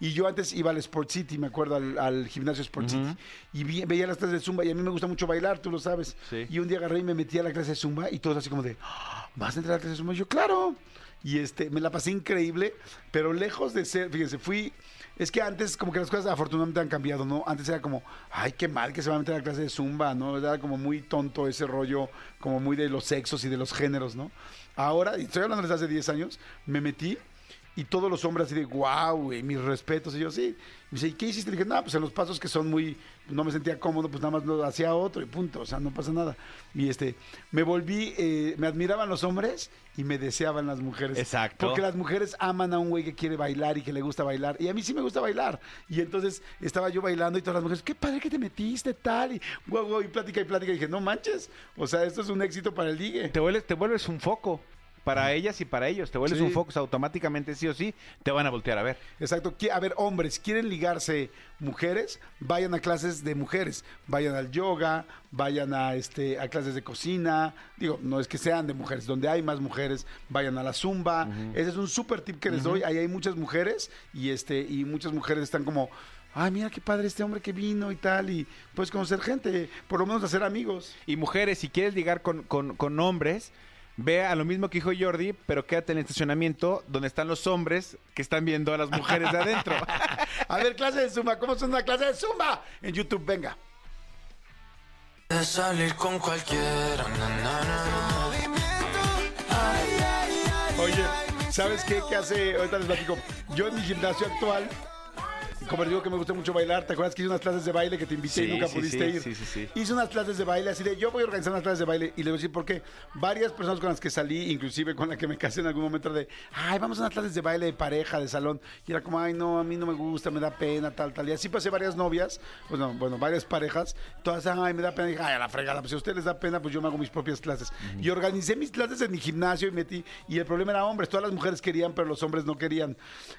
Y yo antes iba al Sport City, me acuerdo, al, al gimnasio Sport City. Y vi- veía las clases de zumba y a mí me gusta mucho bailar, tú lo sabes. Sí. Y un día agarré y me metí a la clase de zumba y todos así como de, "Ah, ¿vas a entrar a la clase de zumba? Y yo, claro. Y este, me la pasé increíble, pero lejos de ser, fíjense, fui... Es que antes como que las cosas afortunadamente han cambiado, ¿no? Antes era como, ay, qué mal que se va a meter a la clase de zumba, ¿no? Era como muy tonto ese rollo, como muy de los sexos y de los géneros, ¿no? Ahora, estoy hablando desde hace 10 años, me metí y todos los hombres así de, wow, güey, mis respetos. Y yo, sí. Y me dice, ¿y qué hiciste? Le dije, no, pues en los pasos que son muy, no me sentía cómodo, pues nada más lo hacía otro y punto, o sea, no pasa nada. Y este, me volví, eh, me admiraban los hombres y me deseaban las mujeres. Exacto. Porque las mujeres aman a un güey que quiere bailar y que le gusta bailar. Y a mí sí me gusta bailar. Y entonces estaba yo bailando y todas las mujeres, qué padre que te metiste, tal. Y guau, guau, y plática y plática. Y dije, no manches. O sea, esto es un éxito para el ligue. Te vuelves, te vuelves un foco para ellas y para ellos. Te vuelves Sí. un sea, automáticamente sí o sí te van a voltear a ver. Exacto. A ver, hombres, quieren ligarse mujeres, vayan a clases de mujeres, vayan al yoga, vayan a este a clases de cocina. Digo, no es que sean de mujeres, donde hay más mujeres, vayan a la zumba. Ese es un súper tip que les doy. Ahí hay muchas mujeres y este y muchas mujeres están como Ay, mira qué padre este hombre que vino y tal, y puedes conocer gente, por lo menos hacer amigos. Y mujeres, si quieres ligar con, con, con hombres, ve a lo mismo que dijo Jordi, pero quédate en el estacionamiento donde están los hombres que están viendo a las mujeres de adentro. A ver, clase de zumba, ¿cómo son una clase de zumba? En YouTube, venga. De salir con cualquiera. na, na, na, na. Oye, ¿sabes qué? ¿Qué hace? Ahorita les platico. Yo en mi gimnasio actual, como les digo que me gusta mucho bailar, ¿te acuerdas que hice unas clases de baile que te invité y Sí, nunca sí, pudiste sí, ir? sí, sí, sí. Hice unas clases de baile así de, yo voy a organizar unas clases de baile y les voy a decir por qué. Varias personas con las que salí, inclusive con la que me casé en algún momento de, ay, vamos a unas clases de baile de pareja, de salón. Y era como, ay, no, a mí no me gusta, me da pena, tal, tal. Y así pasé varias novias, bueno, bueno, varias parejas, todas, ay, me da pena. Y dije, ay, a la fregada, pues si a ustedes les da pena, pues yo me hago mis propias clases. Y organicé mis clases en mi gimnasio y metí, y el problema era hombres, todas las mujeres querían, pero los hombres no querían.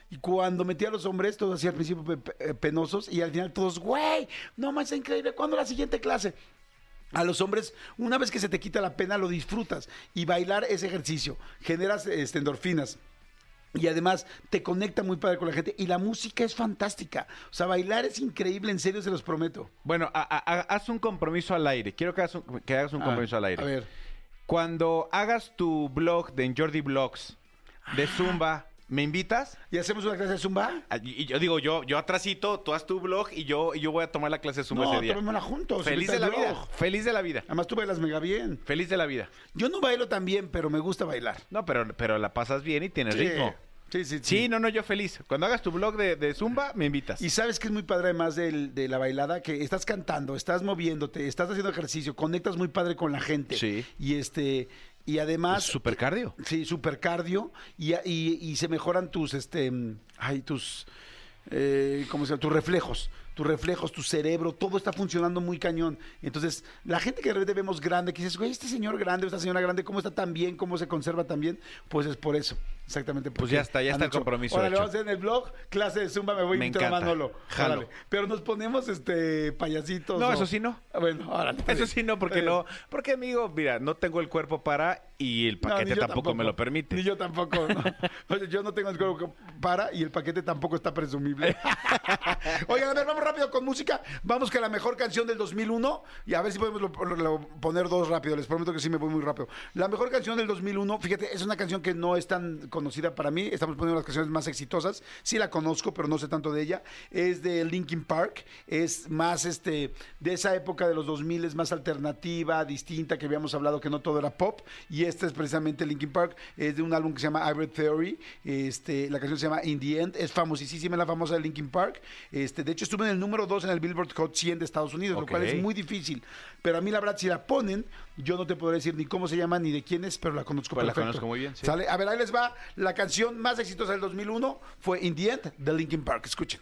Y cuando metí a los hombres, todos así al principio pe- pe- penosos, y al final todos, güey, no más increíble, ¿cuándo la siguiente clase? A los hombres, una vez que se te quita la pena, lo disfrutas. Y bailar es ejercicio. Generas este, endorfinas. Y además te conecta muy padre con la gente. Y la música es fantástica. O sea, bailar es increíble, en serio se los prometo. bueno, a- a- a- haz un compromiso al aire. Quiero que hagas un, que hagas un compromiso Ah, al aire. A ver. Cuando hagas tu blog de Jordi Blogs de Zumba, ¿me invitas? ¿Y hacemos una clase de zumba? Ah, Y yo digo, yo, yo atrasito, tú haz tu blog y yo, y yo voy a tomar la clase de Zumba No, ese día. tomémosla juntos. Feliz de la vida. Feliz de la vida. Además tú bailas mega bien. Feliz de la vida. Yo no bailo tan bien, pero me gusta bailar. No, pero, pero la pasas bien y tienes Sí. ritmo. Sí, sí, sí. Sí, no, no, yo feliz. Cuando hagas tu blog de, de Zumba, me invitas. Y sabes que es muy padre además del- de la bailada, que estás cantando, estás moviéndote, estás haciendo ejercicio, conectas muy padre con la gente. Sí. Y este, y además. Super cardio. Sí, super cardio. Y, y- y se mejoran tus, este, mm, ay, tus, eh, ¿cómo se llama? Tus reflejos. Tus reflejos, tu cerebro, todo está funcionando muy cañón. Entonces, la gente que de repente vemos grande, que dices, güey, este señor grande, esta señora grande, ¿cómo está tan bien? ¿Cómo se conserva tan bien? Pues es por eso. Exactamente. Pues ya está, ya está el compromiso Órale, hecho. vamos a hacer en el blog, clase de Zumba, me voy Me a. Manolo. Jalo. Pero nos ponemos este payasitos. No, ¿o? eso sí no. Ah, Bueno, está Eso bien. sí, no, porque bien. no. Porque, amigo, mira, no tengo el cuerpo para y el paquete tampoco, me lo permite. Ni yo tampoco. no. Yo no tengo el cuerpo para y el paquete tampoco está presumible. Oigan, a ver, vamos rápido con música. Vamos que la mejor canción del 2001 y a ver si podemos lo- lo- lo- poner dos rápido. Les prometo que sí me voy muy rápido. La mejor canción del 2001, fíjate, es una canción que no es tan conocida para mí. Estamos poniendo las canciones más exitosas. Sí la conozco, pero no sé tanto de ella. Es de Linkin Park. Es más este de esa época de los 2000 es más alternativa, distinta, que habíamos hablado que no todo era pop. Y esta es precisamente Linkin Park. Es de un álbum que se llama Hybrid Theory. Este, la canción se llama In the End. Es famosísima, la famosa de Linkin Park. Este, de hecho, estuvo en el número 2 en el Billboard Hot 100 de Estados Unidos, lo cual es muy difícil. Pero a mí, la verdad, si la ponen, yo no te podré decir ni cómo se llama ni de quién es, pero la conozco Pues la perfecto. conozco muy bien, sí. ¿Sale? A ver, ahí les va. La canción más exitosa del 2001 fue In the End de Linkin Park. Escuchen.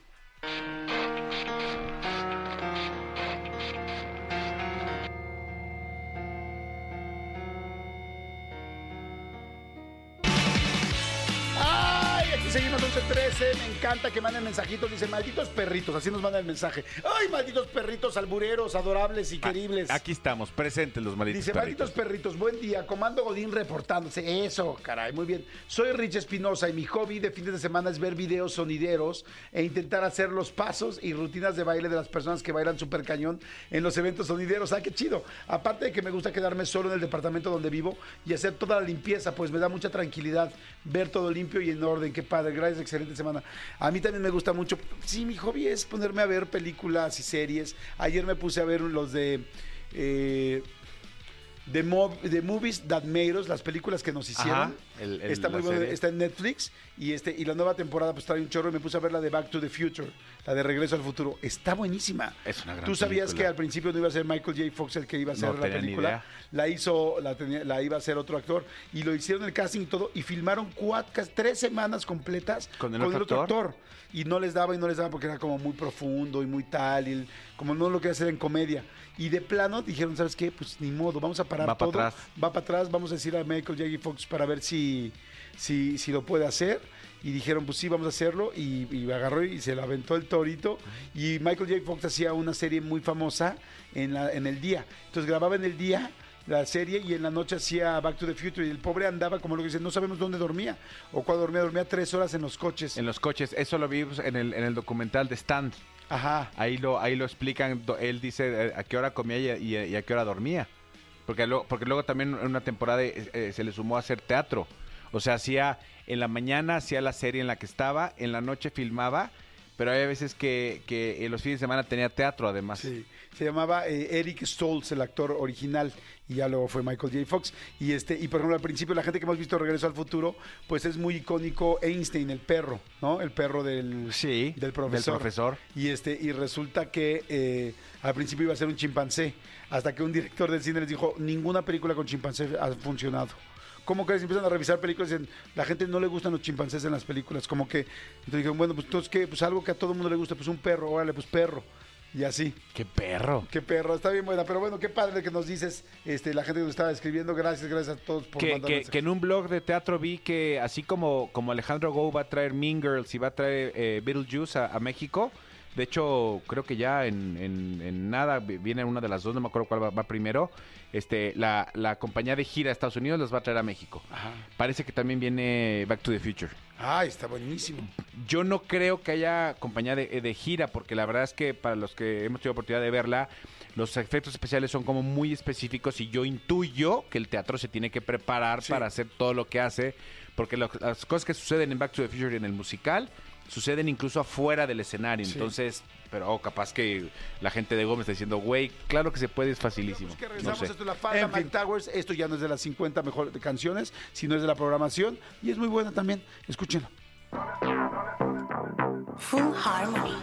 ¡Ay! Aquí 11.13. Me encanta que manden mensajitos. Dice, malditos perritos. Así nos mandan el mensaje. ¡Ay, malditos perritos albureros, adorables y queribles! Aquí estamos, presentes los malditos Dice, malditos perritos, buen día, Comando Godín reportándose. Eso, caray, muy bien. Soy Rich Espinosa y mi hobby de fines de semana es ver videos sonideros e intentar hacer los pasos y rutinas de baile de las personas que bailan super cañón en los eventos sonideros. ¡Ah, qué chido! Aparte de que me gusta quedarme solo en el departamento donde vivo y hacer toda la limpieza, pues me da mucha tranquilidad ver todo limpio y en orden. Qué padre, gracias, excelente semana. A mí también me gusta mucho. Sí, mi hobby es ponerme a ver películas y series. Ayer me puse a ver los de... eh, The, Mo- The Movies That Made Us, las películas que nos hicieron. Ajá, el- el- está muy bueno, serie. está en Netflix y este y la nueva temporada pues trae un chorro y me puse a ver la de Back to the Future, la de Regreso al Futuro. Está buenísima. Es una gran Tú sabías película. que al principio no iba a ser Michael J. Fox el que iba a hacer No la película. La hizo, la, tenía- la iba a hacer otro actor y lo hicieron el casting y todo y filmaron cuatro, tres semanas completas ¿Con el otro actor? Y no les daba y no les daba porque era como muy profundo y muy tal, y como no lo quería hacer en comedia. Y de plano dijeron, ¿sabes qué? Pues ni modo, vamos a parar Va todo. atrás. Va para atrás, vamos a decir a Michael J. Fox para ver si, si, si lo puede hacer. Y dijeron, pues sí, vamos a hacerlo. Y, y agarró y se lo aventó el torito. Y Michael J. Fox hacía una serie muy famosa en, la, en el día. Entonces grababa en el día la serie y en la noche hacía Back to the Future. Y el pobre andaba, como lo que dicen, no sabemos dónde dormía. O cuando dormía, dormía tres horas en los coches. En los coches, eso lo vimos en el, en el documental de Stand. Ajá. Ahí lo, ahí lo explican, él dice eh, a qué hora comía y, a qué hora dormía. Porque luego, porque luego también en una temporada eh, eh, se le sumó a hacer teatro. O sea, hacía en la mañana hacía la serie en la que estaba, en la noche filmaba, pero hay veces que, que en los fines de semana tenía teatro además. Sí, se llamaba eh, Eric Stoltz, el actor original, y ya luego fue Michael J. Fox. Y este, y por ejemplo, al principio la gente que hemos visto Regreso al Futuro, pues es muy icónico Einstein, el perro, ¿no? El perro del, Sí, del profesor. del profesor. Y este, y resulta que eh, al principio iba a ser un chimpancé, hasta que un director del cine les dijo, ninguna película con chimpancé ha funcionado. ¿Cómo crees? Empiezan a revisar películas y dicen, la gente no le gustan los chimpancés en las películas. Como que, entonces dijeron, bueno, pues entonces, ¿qué? Pues algo que a todo el mundo le gusta, pues un perro, órale, pues perro. Y así. ¡Qué perro! Qué perro, está bien buena, pero bueno, qué padre que nos dices, este, la gente que nos estaba escribiendo, gracias, gracias a todos por Que, mandar que- que en un blog de teatro vi que así como, como Alejandro Go va a traer Mean Girls y va a traer eh, Beetlejuice a, a México, de hecho creo que ya en, en- en nada vi- viene una de las dos, no me acuerdo cuál va, va primero, este, la, la compañía de gira a Estados Unidos las va a traer a México. Ajá. Parece que también viene Back to the Future. Ay, está buenísimo. Yo no creo que haya compañía de, de gira, porque la verdad es que para los que hemos tenido oportunidad de verla, los efectos especiales son como muy específicos y yo intuyo que el teatro se tiene que preparar Sí. para hacer todo lo que hace, porque lo- las cosas que suceden en Back to the Future y en el musical suceden incluso afuera del escenario. Sí. Entonces, pero oh, capaz que la gente de Gómez está diciendo, güey, claro que se puede, es facilísimo. Pues que No regresamos, sé. esto es la falda, En Mike fin. Towers, esto ya no es de las 50 mejores canciones, sino es de la programación, y es muy buena también, escúchenlo. Full Harmony.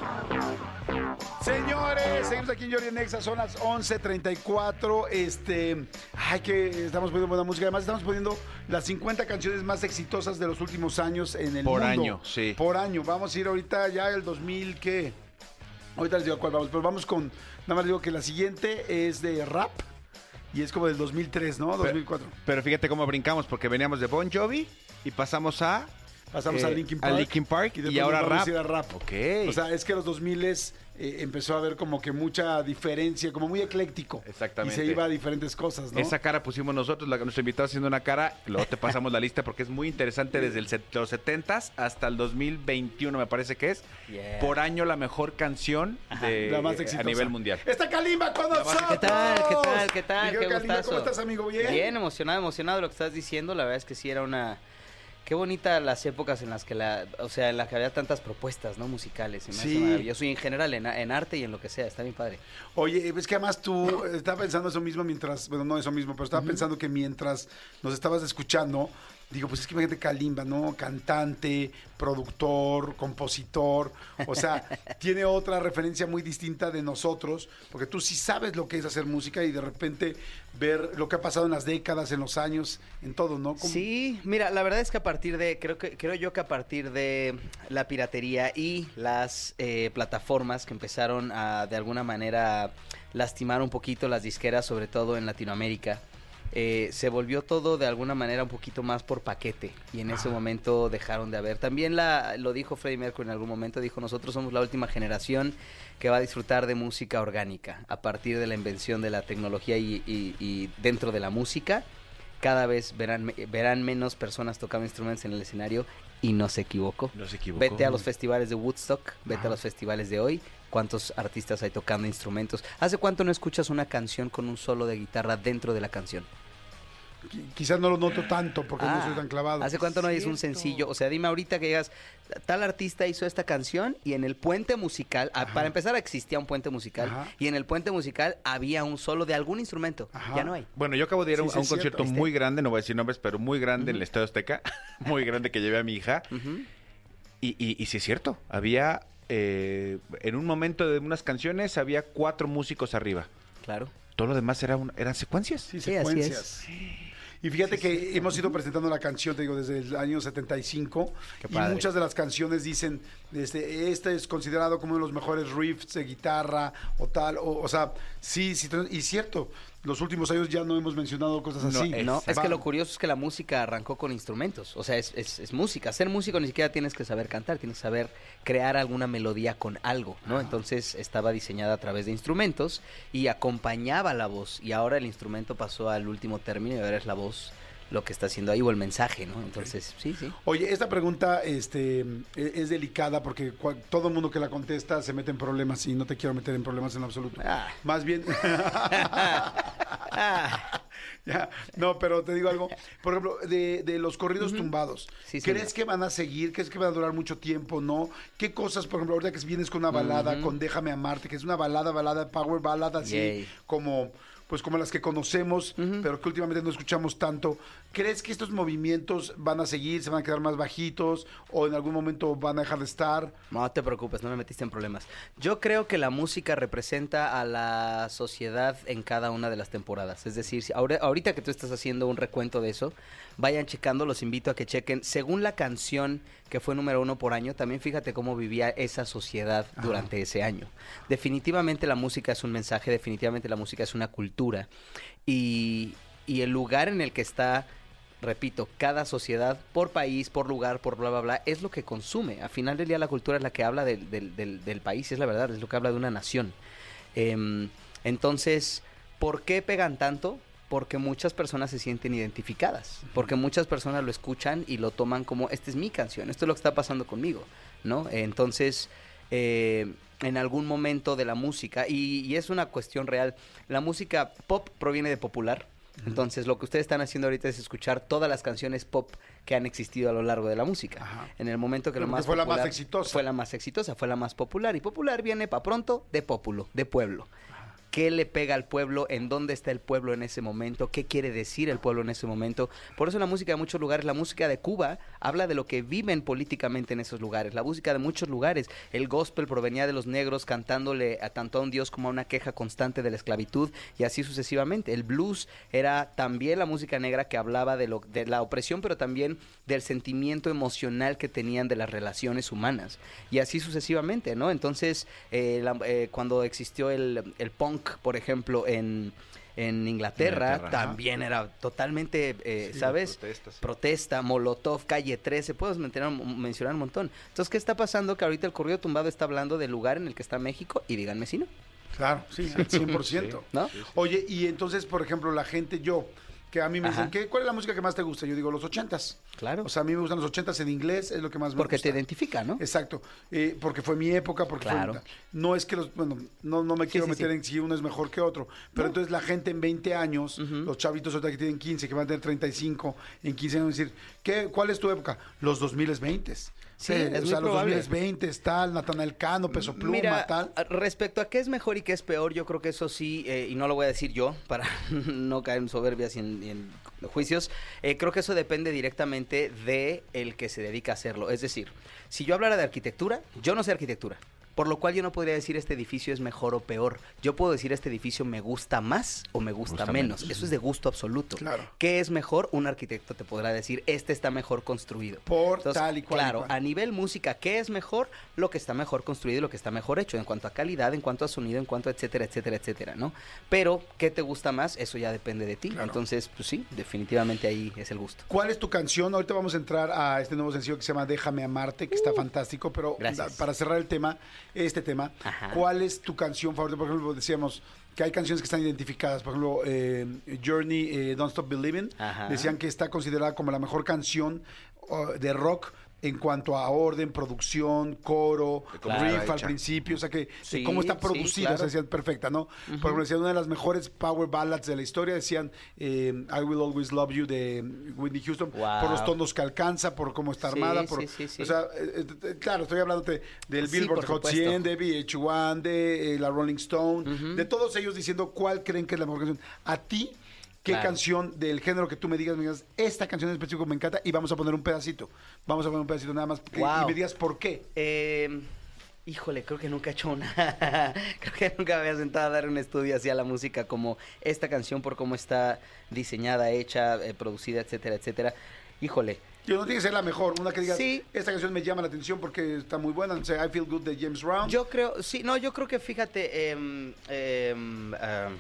Señores, seguimos aquí en Jordi Nexa, son las 11.34. Este, ay, que estamos poniendo buena música. Además, estamos poniendo las 50 canciones más exitosas de los últimos años en el Por mundo. año, sí. Por año. Vamos a ir ahorita ya el 2000, ¿qué? Ahorita les digo cuál vamos, pero vamos con. Nada más digo que la siguiente es de rap y es como del 2003, ¿no? 2004. Pero fíjate cómo brincamos, porque veníamos de Bon Jovi y pasamos a... Pasamos eh, a Linkin a Park. Linkin Park y, después ahora rap. a a rap. Ok. O sea, es que los 2000 es, eh, empezó a haber como que mucha diferencia, como muy ecléctico. Exactamente. Y se iba a diferentes cosas, ¿no? Esa cara pusimos nosotros, la, nuestro invitado haciendo una cara, luego te pasamos la lista porque es muy interesante desde el set- los 70s hasta el 2021 me parece que es. Yeah. Por año la mejor canción de, La más a exitosa. nivel mundial. Está Kalimba con nosotros. ¿Qué tal? ¿Qué tal? ¿Qué tal? Mi querido Qué Kalimba. ¿Cómo estás, amigo? ¿Bien? Bien, emocionado, emocionado de lo que estás diciendo. La verdad es que sí era una... Qué bonita las épocas en las que la... O sea, en las que había tantas propuestas, ¿no? Musicales. Hace Sí. maravilloso. Y en general, en, en arte y en lo que sea. Está bien padre. Oye, es que además tú estaba pensando eso mismo mientras, bueno, no eso mismo, pero estaba pensando que mientras nos estabas escuchando, digo, pues es que imagínate Kalimba, ¿no? Cantante, productor, compositor, o sea, tiene otra referencia muy distinta de nosotros, porque tú sí sabes lo que es hacer música y de repente ver lo que ha pasado en las décadas, en los años, en todo, ¿no? Sí, mira, la verdad es que a partir de, creo que creo yo que a partir de la piratería y las eh, plataformas que empezaron a de alguna manera lastimar un poquito las disqueras, sobre todo en Latinoamérica, eh, se volvió todo de alguna manera un poquito más por paquete y en ese momento dejaron de haber. También la, lo dijo Freddie Mercury en algún momento, dijo nosotros somos la última generación que va a disfrutar de música orgánica a partir de la invención de la tecnología y, y- y dentro de la música cada vez verán, verán menos personas tocando instrumentos en el escenario y no se equivocó. No se equivocó. Vete a los festivales de Woodstock, vete a los festivales de hoy, cuántos artistas hay tocando instrumentos. ¿Hace cuánto no escuchas una canción con un solo de guitarra dentro de la canción? Qui- Quizás no lo noto tanto porque no Ah, soy tan clavado. ¿Hace cuánto no es un sencillo? O sea, dime ahorita que digas, tal artista hizo esta canción y en el puente musical, ah, para empezar existía un puente musical Ajá. y en el puente musical había un solo de algún instrumento. Ajá. Ya no hay. Bueno, yo acabo de ir a un, sí, a un es cierto. concierto ¿Viste? muy grande, no voy a decir nombres, pero muy grande en el Estadio Azteca, muy grande que llevé a mi hija. Y, y, y sí es cierto, había, eh, en un momento de unas canciones, había cuatro músicos arriba. Claro. Todo lo demás era un- eran secuencias. Sí, Sí, así secuencias. Y fíjate que hemos ido presentando la canción, te digo, desde el año 75. Qué y muchas de las canciones dicen, este, este es considerado como uno de los mejores riffs de guitarra o tal. O, o sea, sí, sí, y cierto, los últimos años ya no hemos mencionado cosas No, así. es- No, es que lo curioso es que la música arrancó con instrumentos. O sea, es, es- es música. Ser músico ni siquiera tienes que saber cantar, tienes que saber crear alguna melodía con algo, ¿no? Entonces estaba diseñada a través de instrumentos y acompañaba la voz. Y ahora el instrumento pasó al último término y ahora es la voz lo que está haciendo ahí o el mensaje, ¿no? Entonces, sí, sí. Oye, esta pregunta este, e- es delicada porque todo el mundo que la contesta se mete en problemas y no te quiero meter en problemas en absoluto. Ah. Más bien... Ah, Ya, no, pero te digo algo. Por ejemplo, de, de los corridos tumbados. Sí, ¿Crees señor. que van a seguir? ¿Crees que van a durar mucho tiempo? ¿No? ¿Qué cosas, por ejemplo, ahorita que vienes con una balada, con Déjame Amarte, que es una balada, balada, power balada, así Yay. como pues como las que conocemos, pero que últimamente no escuchamos tanto. ¿Crees que estos movimientos van a seguir, se van a quedar más bajitos o en algún momento van a dejar de estar? No te preocupes, no me metiste en problemas. Yo creo que la música representa a la sociedad en cada una de las temporadas. Es decir, si ahora- ahorita que tú estás haciendo un recuento de eso, vayan checando, los invito a que chequen. Según la canción que fue número uno por año, también fíjate cómo vivía esa sociedad durante ese año. Definitivamente la música es un mensaje, definitivamente la música es una cultura. Y, y el lugar en el que está repito, cada sociedad, por país, por lugar, por bla, bla, bla, es lo que consume. A final del día la cultura es la que habla del, del, del- del país, es la verdad, es lo que habla de una nación. Em, entonces, ¿por qué pegan tanto? Porque muchas personas se sienten identificadas, porque muchas personas lo escuchan y lo toman como, esta es mi canción, esto es lo que está pasando conmigo, ¿no? Entonces, eh, en algún momento de la música, y, y es una cuestión real, la música pop proviene de popular, entonces lo que ustedes están haciendo ahorita es escuchar todas las canciones pop que han existido a lo largo de la música. Ajá. En el momento que lo más fue la más popular- exitosa. Fue la más exitosa, fue la más popular, y popular viene para pronto de populo, de pueblo. Qué le pega al pueblo, en dónde está el pueblo en ese momento, qué quiere decir el pueblo en ese momento. Por eso la música de muchos lugares, la música de Cuba habla de lo que viven políticamente en esos lugares, la música de muchos lugares. El gospel provenía de los negros cantándole a tanto a un dios como a una queja constante de la esclavitud y así sucesivamente. El blues era también la música negra que hablaba de, la opresión, pero también del sentimiento emocional que tenían de las relaciones humanas y así sucesivamente, ¿no? Entonces, eh, eh, cuando existió el punk, por ejemplo, en, en Inglaterra, Inglaterra, ajá. también era totalmente, eh, Sí, ¿sabes? protesta, sí. Protesta, Molotov, Calle 13, puedes mencionar, mencionar un montón. Entonces, ¿qué está pasando? Que ahorita el corrido tumbado está hablando del lugar en el que está México y díganme si no, Claro, sí, al 100%. ¿no? Oye, y entonces, por ejemplo, la gente, yo, que a mí me Ajá. dicen, ¿qué, ¿cuál es la música que más te gusta? Yo digo, los ochentas. Claro. O sea, a mí me gustan los ochentas en inglés, es lo que más me Porque gusta. te identifica, ¿no? Exacto, eh, porque fue mi época, porque fue- Claro. no es que los, bueno, no, no me quiero sí, meter sí. en si uno es mejor que otro, pero entonces la gente en 20 años, los chavitos ahorita que tienen 15, que van a tener 35, en 15 años decir, ¿qué, ¿cuál es tu época? Los 2020. Sí, es o muy sea, los probable. 2020 tal, Natanael Cano, Peso Pluma, Mira, tal. respecto a qué es mejor y qué es peor, yo creo que eso sí, eh, y no lo voy a decir yo para no caer en soberbias y en, y en juicios, eh, creo que eso depende directamente de el que se dedica a hacerlo. Es decir, si yo hablara de arquitectura, yo no sé arquitectura. Por lo cual yo no podría decir este edificio es mejor o peor. Yo puedo decir este edificio me gusta más o me gusta, Gusta menos. menos. Eso es de gusto absoluto. Claro. ¿Qué es mejor? Un arquitecto te podrá decir, este está mejor construido. Por tal y cual y Claro, cual. a nivel música, ¿qué es mejor? Lo que está mejor construido y lo que está mejor hecho, en cuanto a calidad, en cuanto a sonido, en cuanto a etcétera, etcétera, etcétera, ¿no? Pero, ¿qué te gusta más? Eso ya depende de ti. Claro. Entonces, pues sí, definitivamente ahí es el gusto. ¿Cuál es tu canción? Ahorita vamos a entrar a este nuevo sencillo que se llama Déjame amarte, que está fantástico, pero Uh. Gracias. la- para cerrar el tema, este tema, Ajá. ¿cuál es tu canción favorita? Por ejemplo, decíamos que hay canciones que están identificadas, por ejemplo, eh, Journey, eh, Don't Stop Believing, Ajá. decían que está considerada como la mejor canción uh, de rock en cuanto a orden, producción, coro, riff al principio, o sea que de Sí, cómo está sí, producida, claro. o sea, decían perfecta, ¿no? Por ejemplo, decían una de las mejores power ballads de la historia, decían eh, I Will Always Love You de Whitney Houston, Wow. por los tonos que alcanza, por cómo está Sí, armada, por, sí, sí, sí. o sea, eh, eh, claro, estoy hablando del Sí, Billboard por Hot supuesto. 100, de VH1, de eh, la Rolling Stone, de todos ellos diciendo cuál creen que es la mejor canción. A ti, ¿qué Claro. canción del género que tú me digas, me digas, esta canción en específico me encanta y vamos a poner un pedacito? Vamos a poner un pedacito nada más que- y me digas por qué. Eh, híjole, creo que nunca he hecho una. creo que nunca me había sentado a dar un estudio hacia la música como esta canción por cómo está diseñada, hecha, eh, producida, etcétera, etcétera. Híjole. Yo no tiene que ser la mejor, una que digas, Sí. esta canción me llama la atención porque está muy buena, no sé, I Feel Good de James Brown. Yo creo, sí, no, yo creo que fíjate, em, em, em,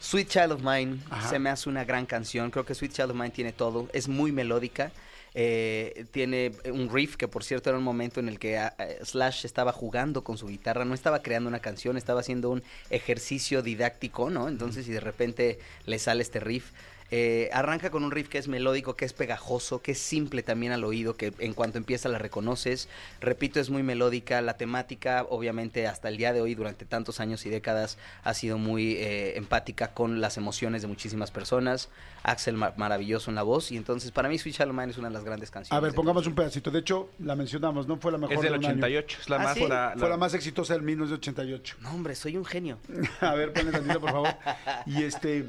Sweet Child of Mine Ajá. se me hace una gran canción. Creo que Sweet Child of Mine tiene todo. Es muy melódica. eh, tiene un riff que, por cierto, era un momento en el que ah, eh, Slash estaba jugando con su guitarra. No estaba creando una canción, estaba haciendo un ejercicio didáctico, ¿no? Entonces, y de repente le sale este riff. Eh, arranca con un riff que es melódico, que es pegajoso, que es simple también al oído, que en cuanto empieza la reconoces. Repito, es muy melódica. La temática, obviamente, hasta el día de hoy, durante tantos años y décadas, ha sido muy eh, empática con las emociones de muchísimas personas. Axel ma- maravilloso en la voz. Y entonces, para mí, Sweet of Mine es una de las grandes canciones. A ver, pongamos un pedacito. De hecho, la mencionamos, ¿no? Fue la mejor Es del de un año. 88, es la ¿Ah, más... sí? la- Fue la- la más exitosa del 1988. No, hombre, soy un genio. A ver, ponle tantito, por favor. Y este.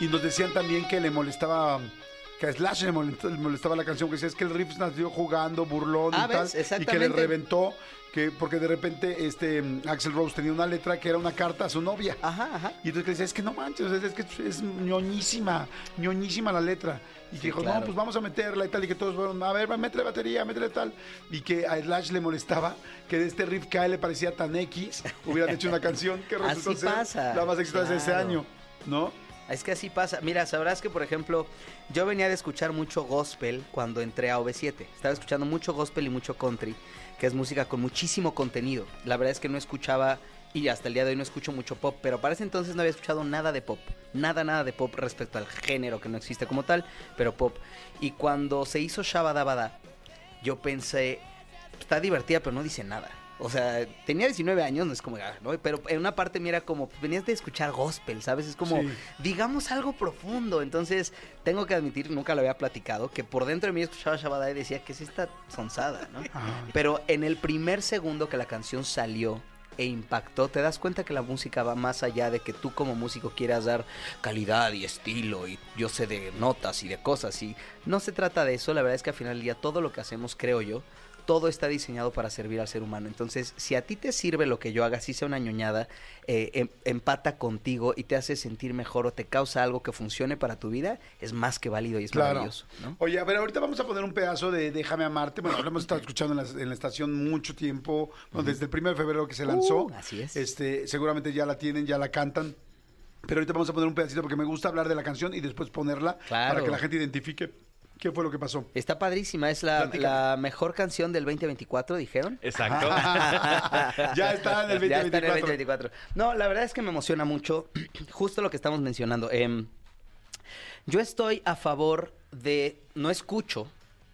Y nos decían también que le molestaba. Que a Slash le molestaba, le molestaba la canción, que decía es que el riff nació jugando, burlón Ah, y tal. ¿ves? Y que le reventó, que porque de repente este Axel Rose tenía una letra que era una carta a su novia. Ajá, ajá. Y entonces le decía, es que no manches, es, que es ñoñísima, ñoñísima la letra. Y que dijo, claro. no, pues vamos a meterla y tal, y que todos fueron, a ver, métele batería, métele tal. Y que a Slash le molestaba que de este riff que a él le parecía tan X, hubieran hecho una canción que Así resultó ser pasa, la más exitosa de ese año, ¿no? Es que así pasa. Mira, sabrás que, por ejemplo, yo venía de escuchar mucho gospel cuando entré a OV7. Estaba escuchando mucho gospel y mucho country, que es música con muchísimo contenido. La verdad es que no escuchaba, y hasta el día de hoy no escucho mucho pop, pero para ese entonces no había escuchado nada de pop. Nada, nada de pop respecto al género que no existe como tal, pero pop. Y cuando se hizo Shabadabada, yo pensé, está divertida, pero no dice nada. O sea, tenía 19 años, no es como, ah, ¿no? Pero en una parte mira como, pues, venías de escuchar gospel, ¿sabes? Es como, Sí. digamos algo profundo. Entonces, tengo que admitir, nunca lo había platicado, que por dentro de mí escuchaba Shabada y decía, ¿qué es esta sonzada, no? Ajá. Pero en el primer segundo que la canción salió e impactó, te das cuenta que la música va más allá de que tú como músico quieras dar calidad y estilo y yo sé de notas y de cosas y no se trata de eso, la verdad es que al final del día todo lo que hacemos, creo yo, todo está diseñado para servir al ser humano. Entonces, si a ti te sirve lo que yo haga, si sea una ñoñada, eh, em- empata contigo y te hace sentir mejor o te causa algo que funcione para tu vida, es más que válido y es Claro. maravilloso. ¿no? Oye, a ver, ahorita vamos a poner un pedazo de Déjame amarte. Bueno, lo hemos estado escuchando en la, en la estación mucho tiempo, desde el 1 de febrero que se lanzó. Uh, así es. Este, seguramente ya la tienen, ya la cantan. Pero ahorita vamos a poner un pedacito porque me gusta hablar de la canción y después ponerla Claro. para que la gente identifique qué fue lo que pasó. Está padrísima, es la, mejor canción del 2024, dijeron. Exacto. ya está en el 2024. Ya está en el 2024. No, la verdad es que me emociona mucho justo lo que estamos mencionando. Em, yo estoy a favor de, no escucho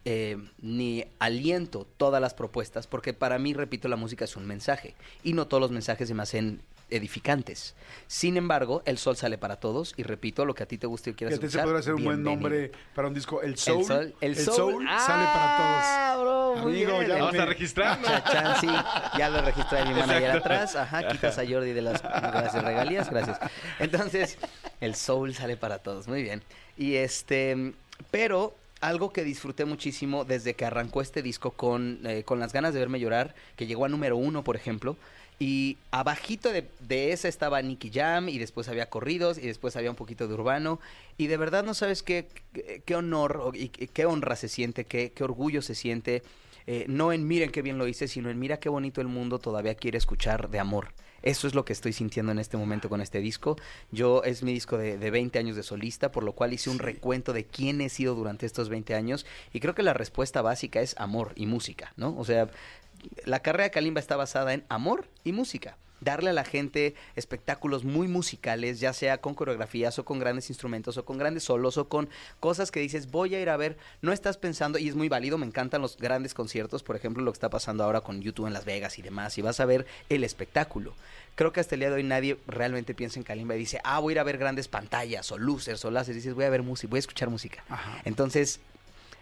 eh, ni aliento todas las propuestas, porque para mí, repito, la música es un mensaje y no todos los mensajes se me hacen edificantes. Sin embargo, el sol sale para todos y repito, lo que a ti te guste y quieras escuchar, podría ser un buen nombre para un disco. El El Soul. sol, el soul. Soul sale para todos. Ah, bro, muy Amigo, bien. ya El- Vamos a registrarlo. Chachán, sí, ya lo registré mi manager Exacto. atrás. Ajá, quitas a Jordi de las gracias, regalías, gracias. Entonces, el soul sale para todos, muy bien. Y este, pero algo que disfruté muchísimo desde que arrancó este disco con, eh, con las ganas de verme llorar, que llegó a número uno, por ejemplo. Y abajito de, de esa estaba Nicky Jam, y después había corridos, y después había un poquito de urbano. Y de verdad no sabes qué, qué, qué honor y qué qué honra se siente, qué, qué orgullo se siente. eh, no en miren qué bien lo hice, sino en mira qué bonito el mundo todavía quiere escuchar de amor. Eso es lo que estoy sintiendo en este momento con este disco. Yo es mi disco de, de 20 años de solista, por lo cual hice un recuento de quién he sido durante estos 20 años y creo que la respuesta básica es amor y música, ¿no? O sea, la carrera de Kalimba está basada en amor y música. Darle a la gente espectáculos muy musicales, ya sea con coreografías o con grandes instrumentos o con grandes solos o con cosas que dices, voy a ir a ver, no estás pensando, y es muy válido, me encantan los grandes conciertos, por ejemplo, lo que está pasando ahora con YouTube en Las Vegas y demás, y vas a ver el espectáculo. Creo que hasta el día de hoy nadie realmente piensa en Kalimba y dice, ah, voy a ir a ver grandes pantallas o luces o láseres, dices, voy a ver música, voy a escuchar música. Ajá. Entonces,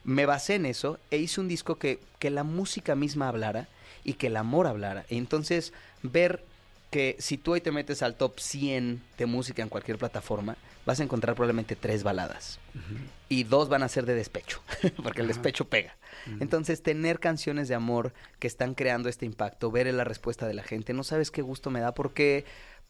me basé en eso e hice un disco que, que la música misma hablara y que el amor hablara. Y entonces, ver que si tú hoy te metes al top 100 de música en cualquier plataforma, vas a encontrar probablemente tres baladas. Y dos van a ser de despecho, porque el despecho pega. Entonces, tener canciones de amor que están creando este impacto, ver la respuesta de la gente, no sabes qué gusto me da porque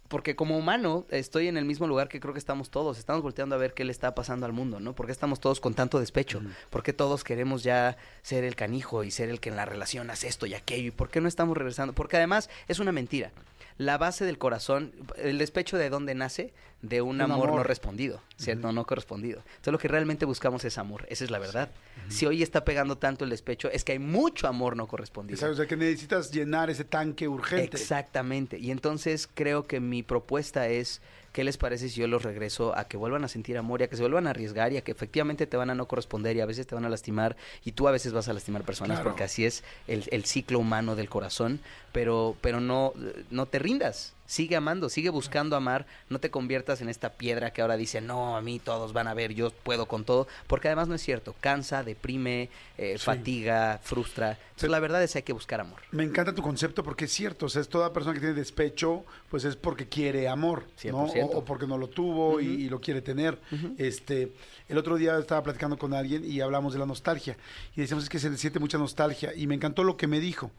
porque como humano estoy en el mismo lugar que creo que estamos todos. Estamos volteando a ver qué le está pasando al mundo, ¿no? ¿Por qué estamos todos con tanto despecho? ¿Por qué todos queremos ya ser el canijo y ser el que en la relación hace esto y aquello? ¿Y por qué no estamos regresando? Porque además es una mentira. La base del corazón, el despecho de dónde nace, de un, Un amor, no respondido, ¿cierto? No correspondido. Entonces lo que realmente buscamos es amor, esa es la verdad. Si hoy está pegando tanto el despecho, es que hay mucho amor no correspondido. Exacto, O sea, que necesitas llenar ese tanque urgente. Exactamente. Y entonces creo que mi propuesta es, ¿qué les parece si yo los regreso a que vuelvan a sentir amor y a que se vuelvan a arriesgar y a que efectivamente te van a no corresponder y a veces te van a lastimar y tú a veces vas a lastimar personas Claro. porque así es el, el ciclo humano del corazón, pero, pero no, no te rindas. Sigue amando, sigue buscando amar, no te conviertas en esta piedra que ahora dice, no, a mí todos van a ver, yo puedo con todo, porque además no es cierto, cansa, deprime, eh, Sí. fatiga, frustra. Entonces la verdad es que hay que buscar amor. Me encanta tu concepto porque es cierto, o sea, es toda persona que tiene despecho, pues es porque quiere amor, ¿no? 100%. O, o porque no lo tuvo y, y lo quiere tener. Este, el otro día estaba platicando con alguien y hablamos de la nostalgia y decíamos es que se le siente mucha nostalgia y me encantó lo que me dijo.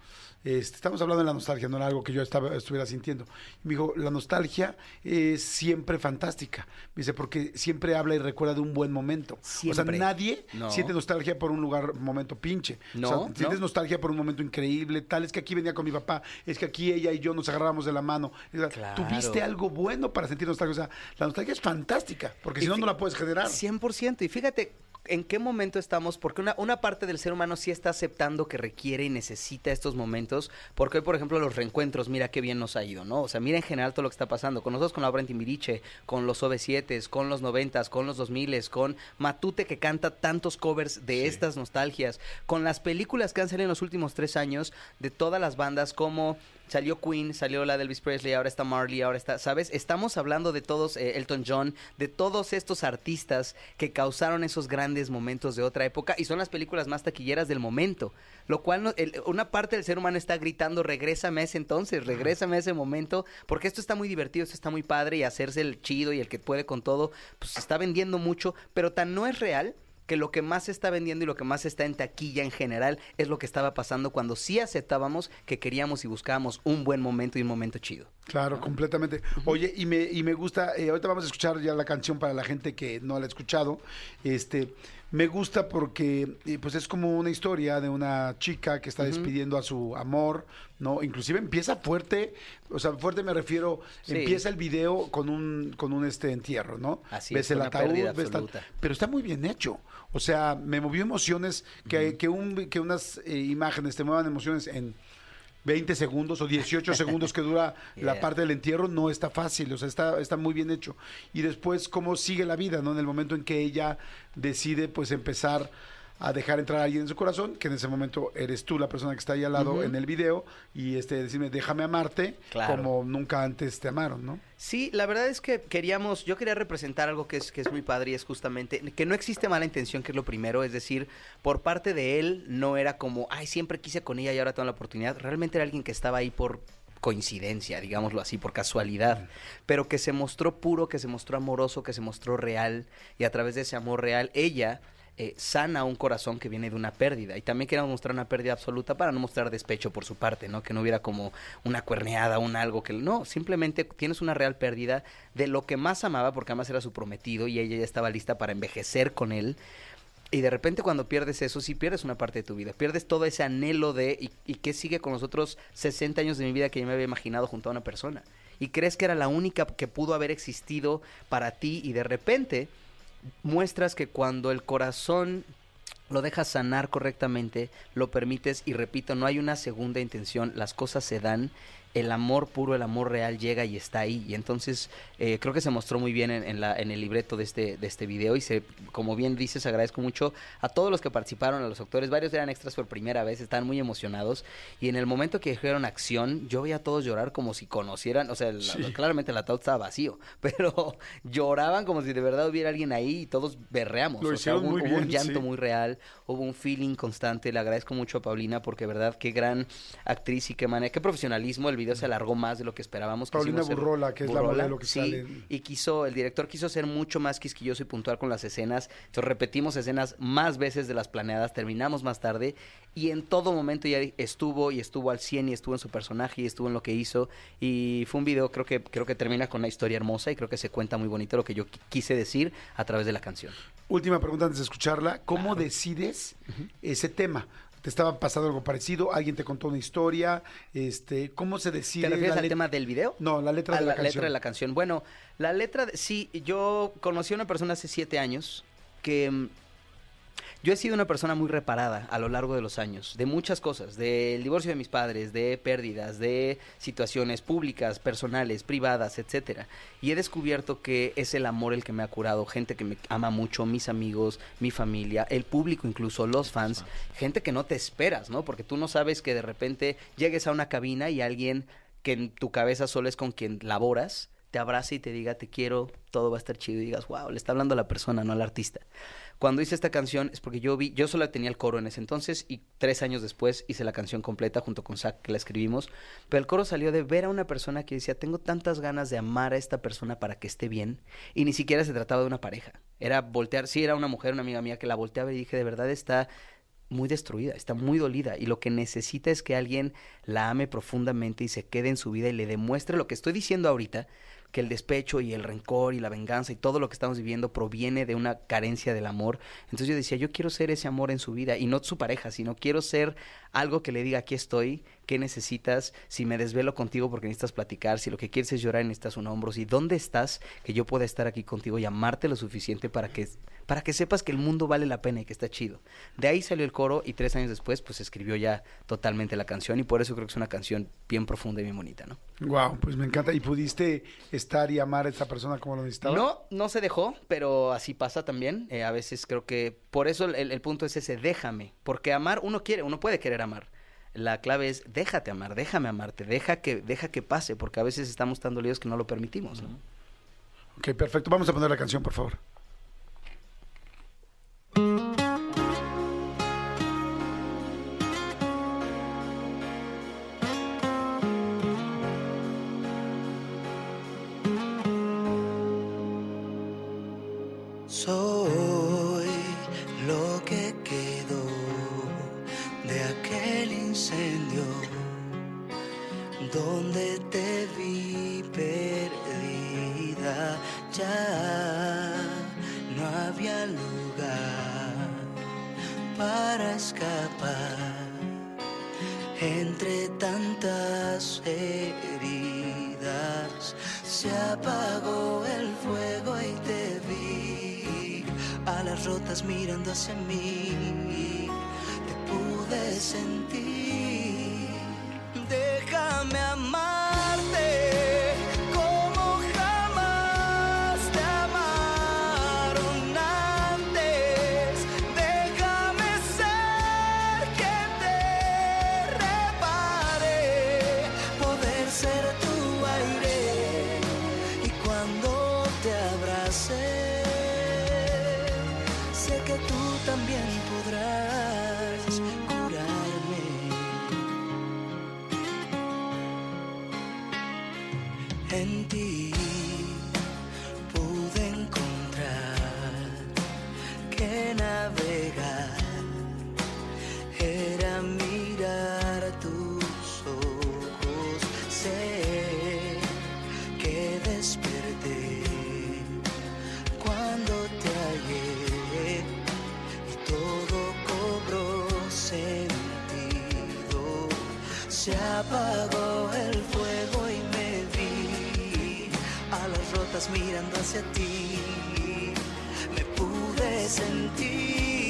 Este, estamos hablando de la nostalgia, no era algo que yo estaba, estuviera sintiendo. Y me dijo, la nostalgia es siempre fantástica. Me dice, porque siempre habla y recuerda de un buen momento. O sea, Siempre. nadie No. siente nostalgia por un lugar, momento pinche. No, o sea, no. sientes nostalgia por un momento increíble, tal es que aquí venía con mi papá, es que aquí ella y yo nos agarrábamos de la mano. Claro. Tuviste algo bueno para sentir nostalgia. O sea, la nostalgia es fantástica, porque si no, no la puedes generar. 100%. Y fíjate en qué momento estamos, porque una, una parte del ser humano sí está aceptando que requiere y necesita estos momentos, porque hoy, por ejemplo, los reencuentros, mira qué bien nos ha ido, ¿no? O sea, mira en general todo lo que está pasando, con nosotros, con la obra en Timbiriche, con los OV7, con los 90, con los 2000, con Matute que canta tantos covers de estas nostalgias, con las películas que han salido en los últimos tres años de todas las bandas como Salió Queen, salió la de Elvis Presley, ahora está Marley, ahora está, ¿sabes? Estamos hablando de todos, eh, Elton John, de todos estos artistas que causaron esos grandes momentos de otra época y son las películas más taquilleras del momento. Lo cual, no- el- una parte del ser humano está gritando, regrésame a ese entonces, regrésame a ese momento, porque esto está muy divertido, esto está muy padre y hacerse el chido y el que puede con todo, pues está vendiendo mucho, pero tan no es real que lo que más se está vendiendo y lo que más está en taquilla en general es lo que estaba pasando cuando sí aceptábamos que queríamos y buscábamos un buen momento y un momento chido. Claro, completamente. Oye, y me, y me gusta, eh, ahorita vamos a escuchar ya la canción para la gente que no la ha escuchado. Este, me gusta porque eh, pues es como una historia de una chica que está despidiendo a su amor, ¿no? Inclusive empieza fuerte, o sea, fuerte me refiero, Sí. empieza el video con un, con un este entierro, ¿no? Así ves es, el ataúd, ves tal- pero está muy bien hecho. O sea, me movió emociones, que, que, un, que unas eh, imágenes te muevan emociones en 20 segundos o 18 segundos que dura la parte del entierro no está fácil, o sea, está, está muy bien hecho. Y después cómo sigue la vida, ¿no? En el momento en que ella decide pues empezar a dejar entrar a alguien en su corazón, que en ese momento eres tú la persona que está ahí al lado en el video, y este decirme, déjame amarte Claro. como nunca antes te amaron, ¿no? Sí, la verdad es que queríamos, yo quería representar algo que es, que es muy padre y es justamente que no existe mala intención, que es lo primero, es decir, por parte de él no era como, ay, siempre quise con ella y ahora tengo la oportunidad, realmente era alguien que estaba ahí por coincidencia, digámoslo así, por casualidad, pero que se mostró puro, que se mostró amoroso, que se mostró real y a través de ese amor real ella eh, sana un corazón que viene de una pérdida. Y también queríamos mostrar una pérdida absoluta para no mostrar despecho por su parte, ¿no? Que no hubiera como una cuerneada, un algo que... No, simplemente tienes una real pérdida de lo que más amaba, porque además era su prometido y ella ya estaba lista para envejecer con él. Y de repente cuando pierdes eso, sí pierdes una parte de tu vida. Pierdes todo ese anhelo de... ¿Y, y qué sigue con los otros 60 años de mi vida que yo me había imaginado junto a una persona? Y crees que era la única que pudo haber existido para ti y de repente muestras que cuando el corazón lo dejas sanar correctamente, lo permites y repito, no hay una segunda intención, las cosas se dan, el amor puro, el amor real llega y está ahí. Y entonces eh, creo que se mostró muy bien en, en la, en el libreto de este, de este video y se, como bien dices, agradezco mucho a todos los que participaron, a los actores, varios eran extras por primera vez, estaban muy emocionados y en el momento que dijeron acción, yo veía a todos llorar como si conocieran, o sea, la- claramente el ataúd estaba vacío, pero lloraban como si de verdad hubiera alguien ahí y todos berreamos. Lo o sea, hubo, hubo un llanto sí. muy real, hubo un feeling constante, le agradezco mucho a Paulina porque verdad qué gran actriz y qué manera, qué profesionalismo, el video se alargó más de lo que esperábamos. Paulina Burrola, que es la modelo que sí, sale y quiso, el director quiso ser mucho más quisquilloso y puntual con las escenas, entonces repetimos escenas más veces de las planeadas, terminamos más tarde y en todo momento ya estuvo y estuvo al 100 y estuvo en su personaje y estuvo en lo que hizo y fue un video creo que creo que termina con una historia hermosa y creo que se cuenta muy bonito lo que yo qui- quise decir a través de la canción. Última pregunta antes de escucharla. ¿Cómo decides ese tema? ¿Te estaba pasando algo parecido? ¿Alguien te contó una historia? Este, ¿Cómo se decide? ¿Te refieres la al tema del video? No, la letra A de la, la canción. letra de la canción. Bueno, la letra, de- sí, yo conocí a una persona hace siete años que mm, yo he sido una persona muy reparada a lo largo de los años, de muchas cosas, del divorcio de mis padres, de pérdidas, de situaciones públicas, personales, privadas, etcétera. Y he descubierto que es el amor el que me ha curado, gente que me ama mucho, mis amigos, mi familia, el público incluso, los fans, gente que no te esperas, ¿no? Porque tú no sabes que de repente llegues a una cabina y alguien que en tu cabeza solo es con quien laboras, te abrace y te diga te quiero, todo va a estar chido y digas, wow, le está hablando a la persona, no al artista. Cuando hice esta canción es porque yo vi, yo solo tenía el coro en ese entonces y tres años después hice la canción completa junto con Zach que la escribimos, pero el coro salió de ver a una persona que decía, tengo tantas ganas de amar a esta persona para que esté bien y ni siquiera se trataba de una pareja, era voltear, sí, era una mujer, una amiga mía que la volteaba y dije, de verdad está muy destruida, está muy dolida y lo que necesita es que alguien la ame profundamente y se quede en su vida y le demuestre lo que estoy diciendo ahorita, que el despecho y el rencor y la venganza y todo lo que estamos viviendo proviene de una carencia del amor. Entonces yo decía, yo quiero ser ese amor en su vida y no su pareja, sino quiero ser algo que le diga, aquí estoy, qué necesitas, si me desvelo contigo porque necesitas platicar, si lo que quieres es llorar y necesitas un hombro, si dónde estás, que yo pueda estar aquí contigo y amarte lo suficiente para que, para que sepas que el mundo vale la pena y que está chido. De ahí salió el coro y tres años después pues escribió ya totalmente la canción y por eso creo que es una canción bien profunda y bien bonita, ¿no? Wow, pues me encanta. ¿Y pudiste estar y amar a esta persona como lo necesitaba? No, no se dejó, pero así pasa también. Eh, a veces creo que por eso el, el punto es ese, déjame. Porque amar, uno quiere, uno puede querer amar. La clave es déjate amar, déjame amarte, deja que, deja que pase, porque a veces estamos tan dolidos que no lo permitimos. ¿no? Ok, perfecto. Vamos a poner la canción, por favor. Soy hacia mí. Te pude sentir. Déjame amarte Se apagó el fuego y me vi a las rotas mirando hacia ti. Me pude sentir.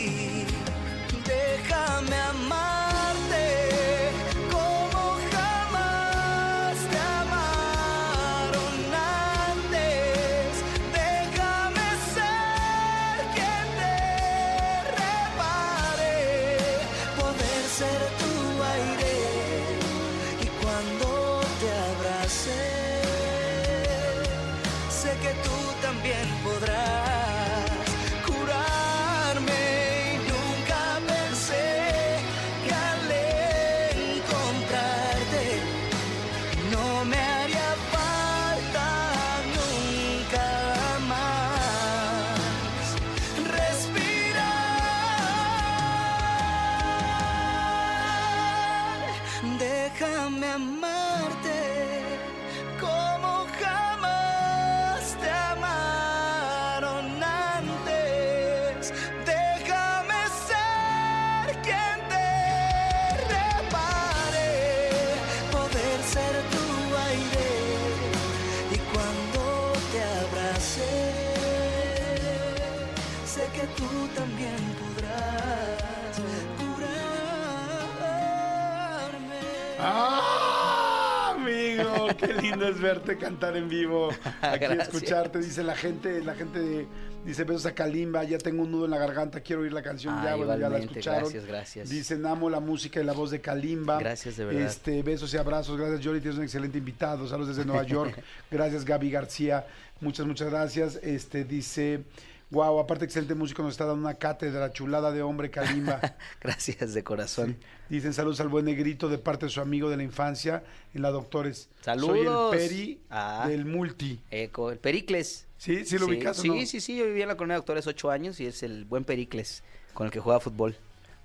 Qué lindo es verte cantar en vivo. Aquí Gracias. escucharte, dice la gente, la gente dice besos a Kalimba, ya tengo un nudo en la garganta, quiero oír la canción Ah, ya, bueno, ya la escucharon. gracias, gracias. Dicen amo la música y la voz de Kalimba. Gracias, de verdad. Este, besos y abrazos, gracias Jory, tienes un excelente invitado. Saludos desde Nueva York. gracias Gaby García. Muchas, muchas gracias. Este dice, wow, aparte excelente músico nos está dando una cátedra chulada de hombre Kalimba. Gracias de corazón. Dicen saludos al buen negrito de parte de su amigo de la infancia en la Doctores. Saludos. Soy el Peri Ah. del Multi. Eco, el Pericles. ¿Sí? ¿Sí lo ubicas sí, no? sí, sí, yo vivía en la colonia de Doctores ocho años y es el buen Pericles con el que juega fútbol.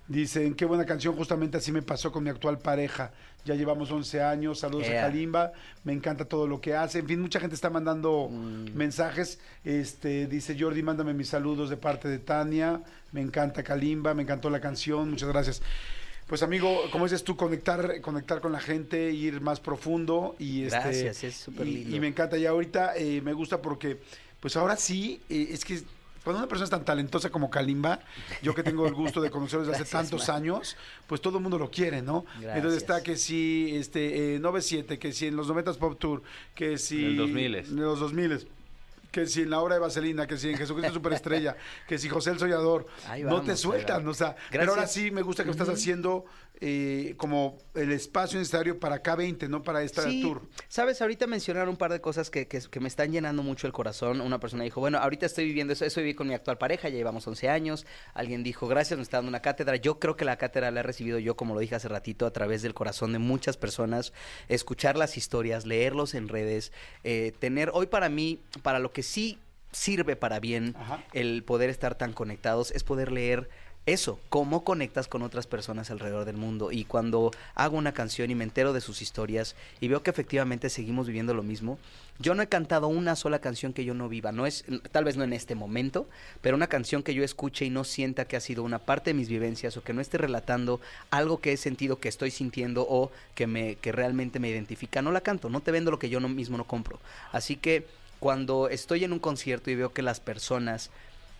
Dicen, qué buena canción, justamente así me pasó con mi actual pareja. Ya llevamos 11 años, saludos a Kalimba, me encanta todo lo que hace. En fin, mucha gente está mandando Mm. mensajes. Este, dice Jordi, mándame mis saludos de parte de Tania. Me encanta Kalimba, me encantó la canción, muchas gracias. Pues amigo, como dices tú, conectar, conectar con la gente, ir más profundo y este, Gracias, es súper y- lindo. Y me encanta. Y ahorita eh, me gusta porque, pues ahora sí, eh, es que cuando una persona es tan talentosa como Kalimba, yo que tengo el gusto de conocerlo desde hace Gracias, tantos man. años, pues todo el mundo lo quiere, ¿no? Gracias. Entonces está que si este eh, 97, que si en los 90 Pop Tour, que si En el 2000. en los 2000 que si en la obra de Vaselina, que si en Jesucristo Superestrella, que si José el Soñador, no te sueltan, o sea, pero ahora sí me gusta que estás haciendo eh, como el espacio necesario para K20, no para esta Sí, tour. sabes, ahorita mencionaron un par de cosas que, que- que me están llenando mucho el corazón. Una persona dijo, bueno, ahorita estoy viviendo eso, eso viví con mi actual pareja, ya llevamos 11 años. Alguien dijo, gracias, me está dando una cátedra. Yo creo que la cátedra la he recibido yo, como lo dije hace ratito, a través del corazón de muchas personas. Escuchar las historias, leerlos en redes, eh, tener, hoy para mí, para lo que sí sirve para bien Ajá. el poder estar tan conectados, es poder leer eso, cómo conectas con otras personas alrededor del mundo. Y cuando hago una canción y me entero de sus historias y veo que efectivamente seguimos viviendo lo mismo, yo no he cantado una sola canción que yo no viva. No es, tal vez no en este momento, pero una canción que yo escuche y no sienta que ha sido una parte de mis vivencias o que no esté relatando algo que he sentido, que estoy sintiendo o que me, que realmente me identifica, no la canto. No te vendo lo que yo no, mismo no compro. Así que cuando estoy en un concierto y veo que las personas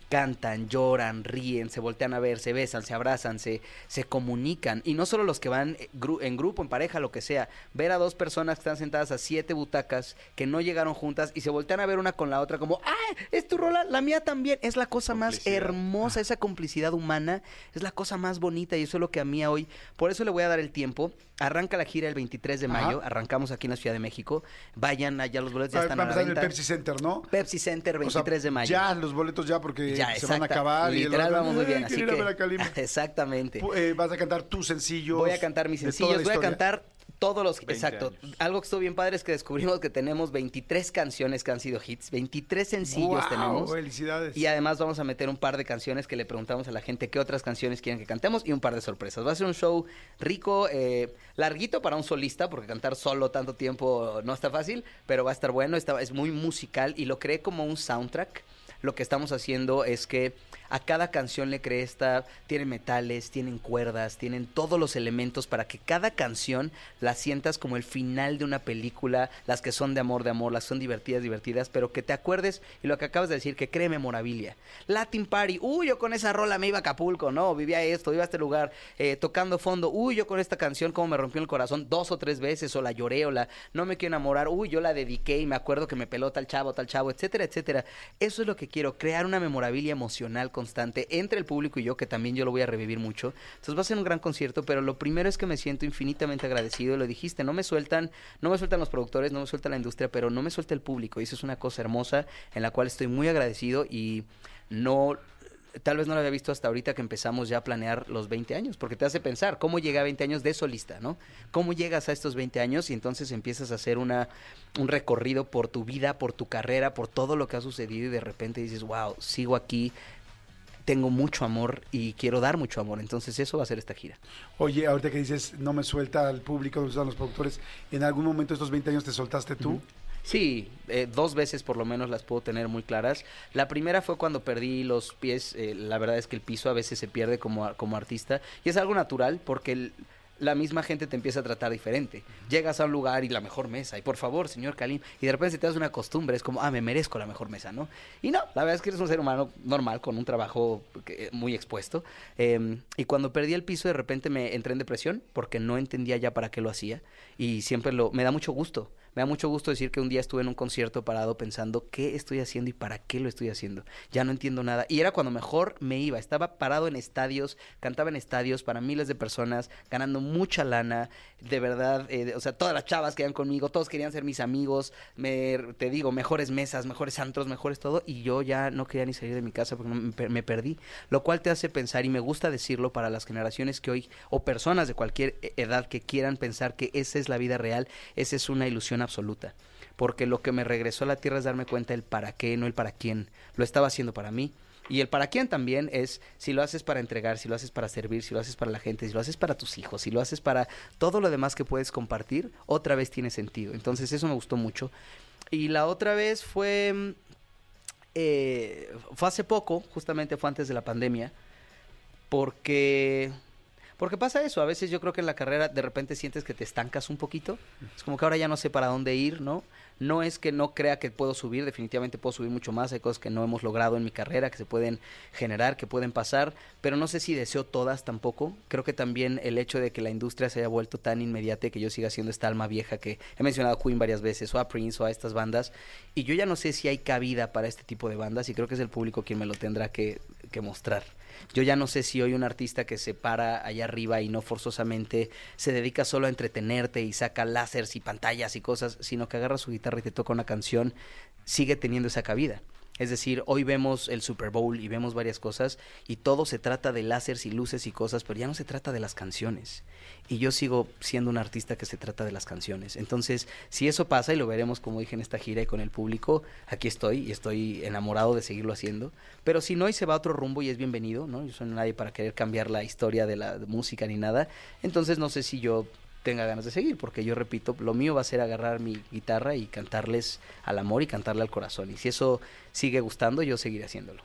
cantan, lloran, ríen, se voltean a ver, se besan, se abrazan, se, se comunican. Y no solo los que van eh, gru- en grupo, en pareja, lo que sea. Ver a dos personas que están sentadas a siete butacas que no llegaron juntas y se voltean a ver una con la otra como, ¡ah! Es tu rola, la mía también. Es la cosa más hermosa, esa complicidad humana. Es la cosa más bonita y eso es lo que a mí hoy. Por eso le voy a dar el tiempo. Arranca la gira el 23 de Ajá. mayo. Arrancamos aquí en la Ciudad de México. Vayan allá, los boletos ya están a la el. Pepsi Center, ¿no? Pepsi Center, O sea, 23 de mayo. Ya, los boletos ya porque Ya, se van a acabar. y el Literal, otro, vamos muy bien. "Ay, Así que, ver a Kalimba". exactamente. Eh, vas a cantar tus sencillos. Voy a cantar mis sencillos, voy a cantar todos los... 20 Exacto. años. Algo que estuvo bien padre es que descubrimos que tenemos 23 canciones que han sido hits, 23 sencillos Guau, tenemos. Felicidades. Y además vamos a meter un par de canciones que le preguntamos a la gente qué otras canciones quieren que cantemos y un par de sorpresas. Va a ser un show rico, eh, larguito para un solista, porque cantar solo tanto tiempo no está fácil, pero va a estar bueno, está, es muy musical y lo creé como un soundtrack. Lo que estamos haciendo es que a cada canción le creé esta, tienen metales, tienen cuerdas, tienen todos los elementos para que cada canción la sientas como el final de una película, las que son de amor, de amor, las que son divertidas, divertidas, pero que te acuerdes y lo que acabas de decir, que cree memorabilia. Latin Party, uy, yo con esa rola me iba a Acapulco, no, vivía esto, iba a este lugar, eh, tocando fondo, uy, yo con esta canción como me rompió el corazón dos o tres veces, o la lloré, o la no me quiero enamorar, uy, yo la dediqué y me acuerdo que me peló tal chavo, tal chavo, etcétera, etcétera. Eso es lo que quiero, crear una memorabilia emocional constante entre el público y yo, que también yo lo voy a revivir mucho. Entonces va a ser un gran concierto, pero lo primero es que me siento infinitamente agradecido, lo dijiste, no me sueltan, no me sueltan los productores, no me suelta la industria, pero no me suelta el público, y eso es una cosa hermosa en la cual estoy muy agradecido y no tal vez no lo había visto hasta ahorita que empezamos ya a planear los 20 años, porque te hace pensar cómo llega a 20 años de solista, ¿no? ¿Cómo llegas a estos 20 años y entonces empiezas a hacer una, un recorrido por tu vida, por tu carrera, por todo lo que ha sucedido y de repente dices, wow, sigo aquí, tengo mucho amor y quiero dar mucho amor, entonces eso va a ser esta gira. Oye, ahorita que dices, no me suelta al público, no me sueltan los productores, ¿en algún momento estos 20 años te soltaste tú? Sí, eh, dos veces por lo menos las puedo tener muy claras. La primera fue cuando perdí los pies. eh, la verdad es que el piso a veces se pierde como, como artista. Y es algo natural porque el- la misma gente te empieza a tratar diferente. Llegas a un lugar y la mejor mesa. Y por favor, señor Kalim. Y de repente te hace una costumbre. Es como, ah, me merezco la mejor mesa, ¿no? Y no, la verdad es que eres un ser humano normal con un trabajo muy expuesto. Eh, y cuando perdí el piso, de repente me entré en depresión porque no entendía ya para qué lo hacía. Y siempre lo... Me da mucho gusto. Me da mucho gusto decir que un día estuve en un concierto parado pensando qué estoy haciendo y para qué lo estoy haciendo. Ya no entiendo nada. Y era cuando mejor me iba. Estaba parado en estadios, cantaba en estadios para miles de personas, ganando mucha lana. De verdad, eh, o sea, todas las chavas que iban conmigo, todos querían ser mis amigos. Me, te digo, mejores mesas, mejores antros, mejores todo. Y yo ya no quería ni salir de mi casa porque me, me perdí. Lo cual te hace pensar, y me gusta decirlo para las generaciones que hoy, o personas de cualquier e- edad que quieran pensar que esa es la vida real, esa es una ilusión absoluta. Porque lo que me regresó a la tierra es darme cuenta el para qué, no el para quién. Lo estaba haciendo para mí. Y el para quién también es si lo haces para entregar, si lo haces para servir, si lo haces para la gente, si lo haces para tus hijos, si lo haces para todo lo demás que puedes compartir, otra vez tiene sentido. Entonces eso me gustó mucho. Y la otra vez fue, eh, fue hace poco, justamente fue antes de la pandemia, porque Porque pasa eso, a veces yo creo que en la carrera de repente sientes que te estancas un poquito. Es como que ahora ya no sé para dónde ir, ¿no? No es que no crea que puedo subir, definitivamente puedo subir mucho más, hay cosas que no hemos logrado en mi carrera, que se pueden generar, que pueden pasar, pero no sé si deseo todas tampoco. Creo que también el hecho de que la industria se haya vuelto tan inmediata y que yo siga siendo esta alma vieja que he mencionado a Queen varias veces, o a Prince, o a estas bandas, y yo ya no sé si hay cabida para este tipo de bandas, y creo que es el público quien me lo tendrá que, que mostrar. Yo ya no sé si hoy un artista que se para allá arriba y no forzosamente se dedica solo a entretenerte y saca láseres y pantallas y cosas, sino que agarra su guitarra y te toca una canción, sigue teniendo esa cabida. Es decir, hoy vemos el Super Bowl y vemos varias cosas y todo se trata de láseres y luces y cosas, pero ya no se trata de las canciones. Y yo sigo siendo un artista que se trata de las canciones. Entonces, si eso pasa y lo veremos como dije en esta gira y con el público, aquí estoy y estoy enamorado de seguirlo haciendo. Pero si no y se va a otro rumbo y es bienvenido, ¿no? Yo soy nadie para querer cambiar la historia de la música ni nada. Entonces, no sé si yo tenga ganas de seguir, porque yo repito, lo mío va a ser agarrar mi guitarra y cantarles al amor y cantarle al corazón. Y si eso sigue gustando, yo seguiré haciéndolo.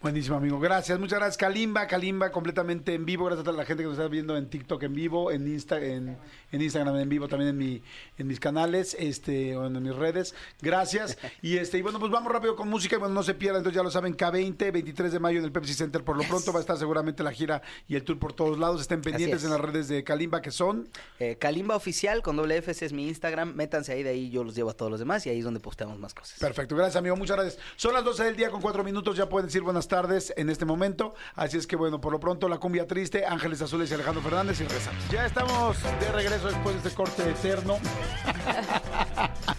Buenísimo, amigo. Gracias. Muchas gracias, Kalimba. Kalimba completamente en vivo. Gracias a toda la gente que nos está viendo en TikTok en vivo, en, Insta, en, en Instagram en vivo, también en, mi, en mis canales, este, o en mis redes. Gracias. Y este, y bueno, pues vamos rápido con música. Y bueno, no se pierdan, entonces ya lo saben, K20, 23 de mayo en el Pepsi Center. Por lo pronto va a estar seguramente la gira y el tour por todos lados. Estén pendientes es. en las redes de Kalimba, que son. Eh, Kalimba Oficial con doble F, ese es mi Instagram. Métanse ahí, de ahí yo los llevo a todos los demás y ahí es donde posteamos más cosas. Perfecto, gracias amigo, muchas gracias. Son las 12 del día con cuatro minutos, ya pueden decir buenas tardes en este momento. Así es que bueno, por lo pronto la cumbia triste, Ángeles Azules y Alejandro Fernández y regresamos. Ya estamos de regreso después de este corte eterno.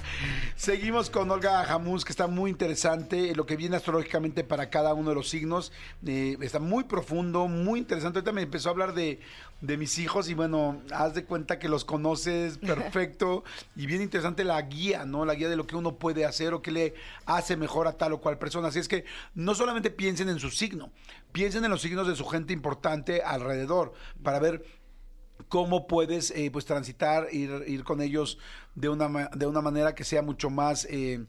Seguimos con Olga Jamús, que está muy interesante. Lo que viene astrológicamente para cada uno de los signos eh, está muy profundo, muy interesante. Ahorita me empezó a hablar de, de mis hijos y bueno, haz de cuenta que los conoces perfecto y bien interesante la guía, ¿no? La guía de lo que uno puede hacer o que le hace mejor a tal o cual persona. Así es que no solamente piensen en su signo, piensen en los signos de su gente importante alrededor para ver cómo puedes eh, pues transitar, ir, ir con ellos de una, de una manera que sea mucho más... eh,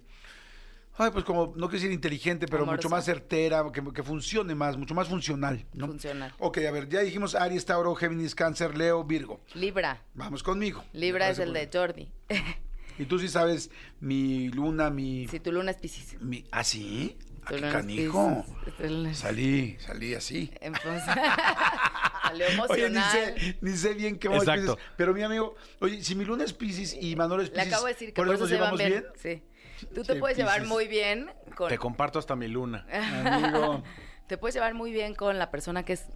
Ay, pues como, no quiero decir inteligente, pero mucho más certera, que, que funcione más, mucho más funcional, ¿no? Funcional. Ok, a ver, ya dijimos Aries, Tauro, Géminis, Cáncer, Leo, Virgo. Libra. Vamos conmigo. Libra es el de Jordi. Y tú sí sabes mi luna, mi... si tu luna es Piscis. mi ¿Ah, sí? ¿A Tu qué canijo? Piscis. Tu luna es- Salí, salí así. Entonces, salió Oye, ni emocional. sé, ni sé bien qué vamos Exacto. Pero mi amigo, oye, si mi luna es Pisces y Manuel es Le Pisces, acabo de decir que ¿por por eso eso nos se van llevamos bien. bien? Sí. Tú te Sí, puedes llevar muy bien con... Te comparto hasta mi luna. Amigo. Te puedes llevar muy bien con la persona que es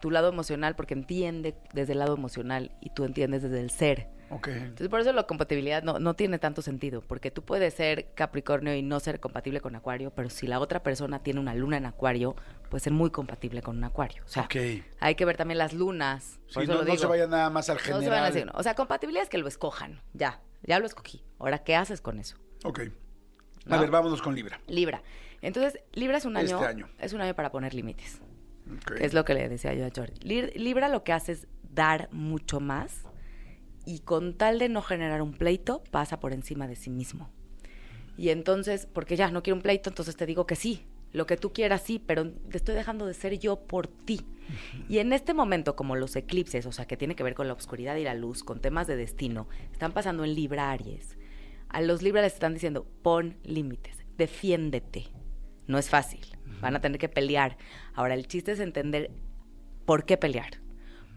tu lado emocional porque entiende desde el lado emocional y tú entiendes desde el ser. Ok. Entonces, por eso la compatibilidad no, no tiene tanto sentido, porque tú puedes ser Capricornio y no ser compatible con Acuario, pero si la otra persona tiene una luna en Acuario, puede ser muy compatible con un Acuario. O sea, hay que ver también las lunas. Por Sí, eso no, lo no se vaya nada más al No general. se van a decir, O sea, compatibilidad es que lo escojan. Ya, ya lo escogí. Ahora, ¿qué haces con eso? Ok. A ¿No? ver, vámonos con Libra. Libra. Entonces, Libra es un año, Este año. es un año para poner límites. Es lo que le decía yo a Jordi. Libra lo que hace es dar mucho más y con tal de no generar un pleito, pasa por encima de sí mismo. Y entonces, porque ya no quiero un pleito, entonces te digo que sí. Lo que tú quieras, sí, pero te estoy dejando de ser yo por ti. Y en este momento, como los eclipses, o sea, que tiene que ver con la oscuridad y la luz, con temas de destino, están pasando en Libra Aries. A los Libra les están diciendo, pon límites, defiéndete. No es fácil, van a tener que pelear. Ahora, el chiste es entender por qué pelear.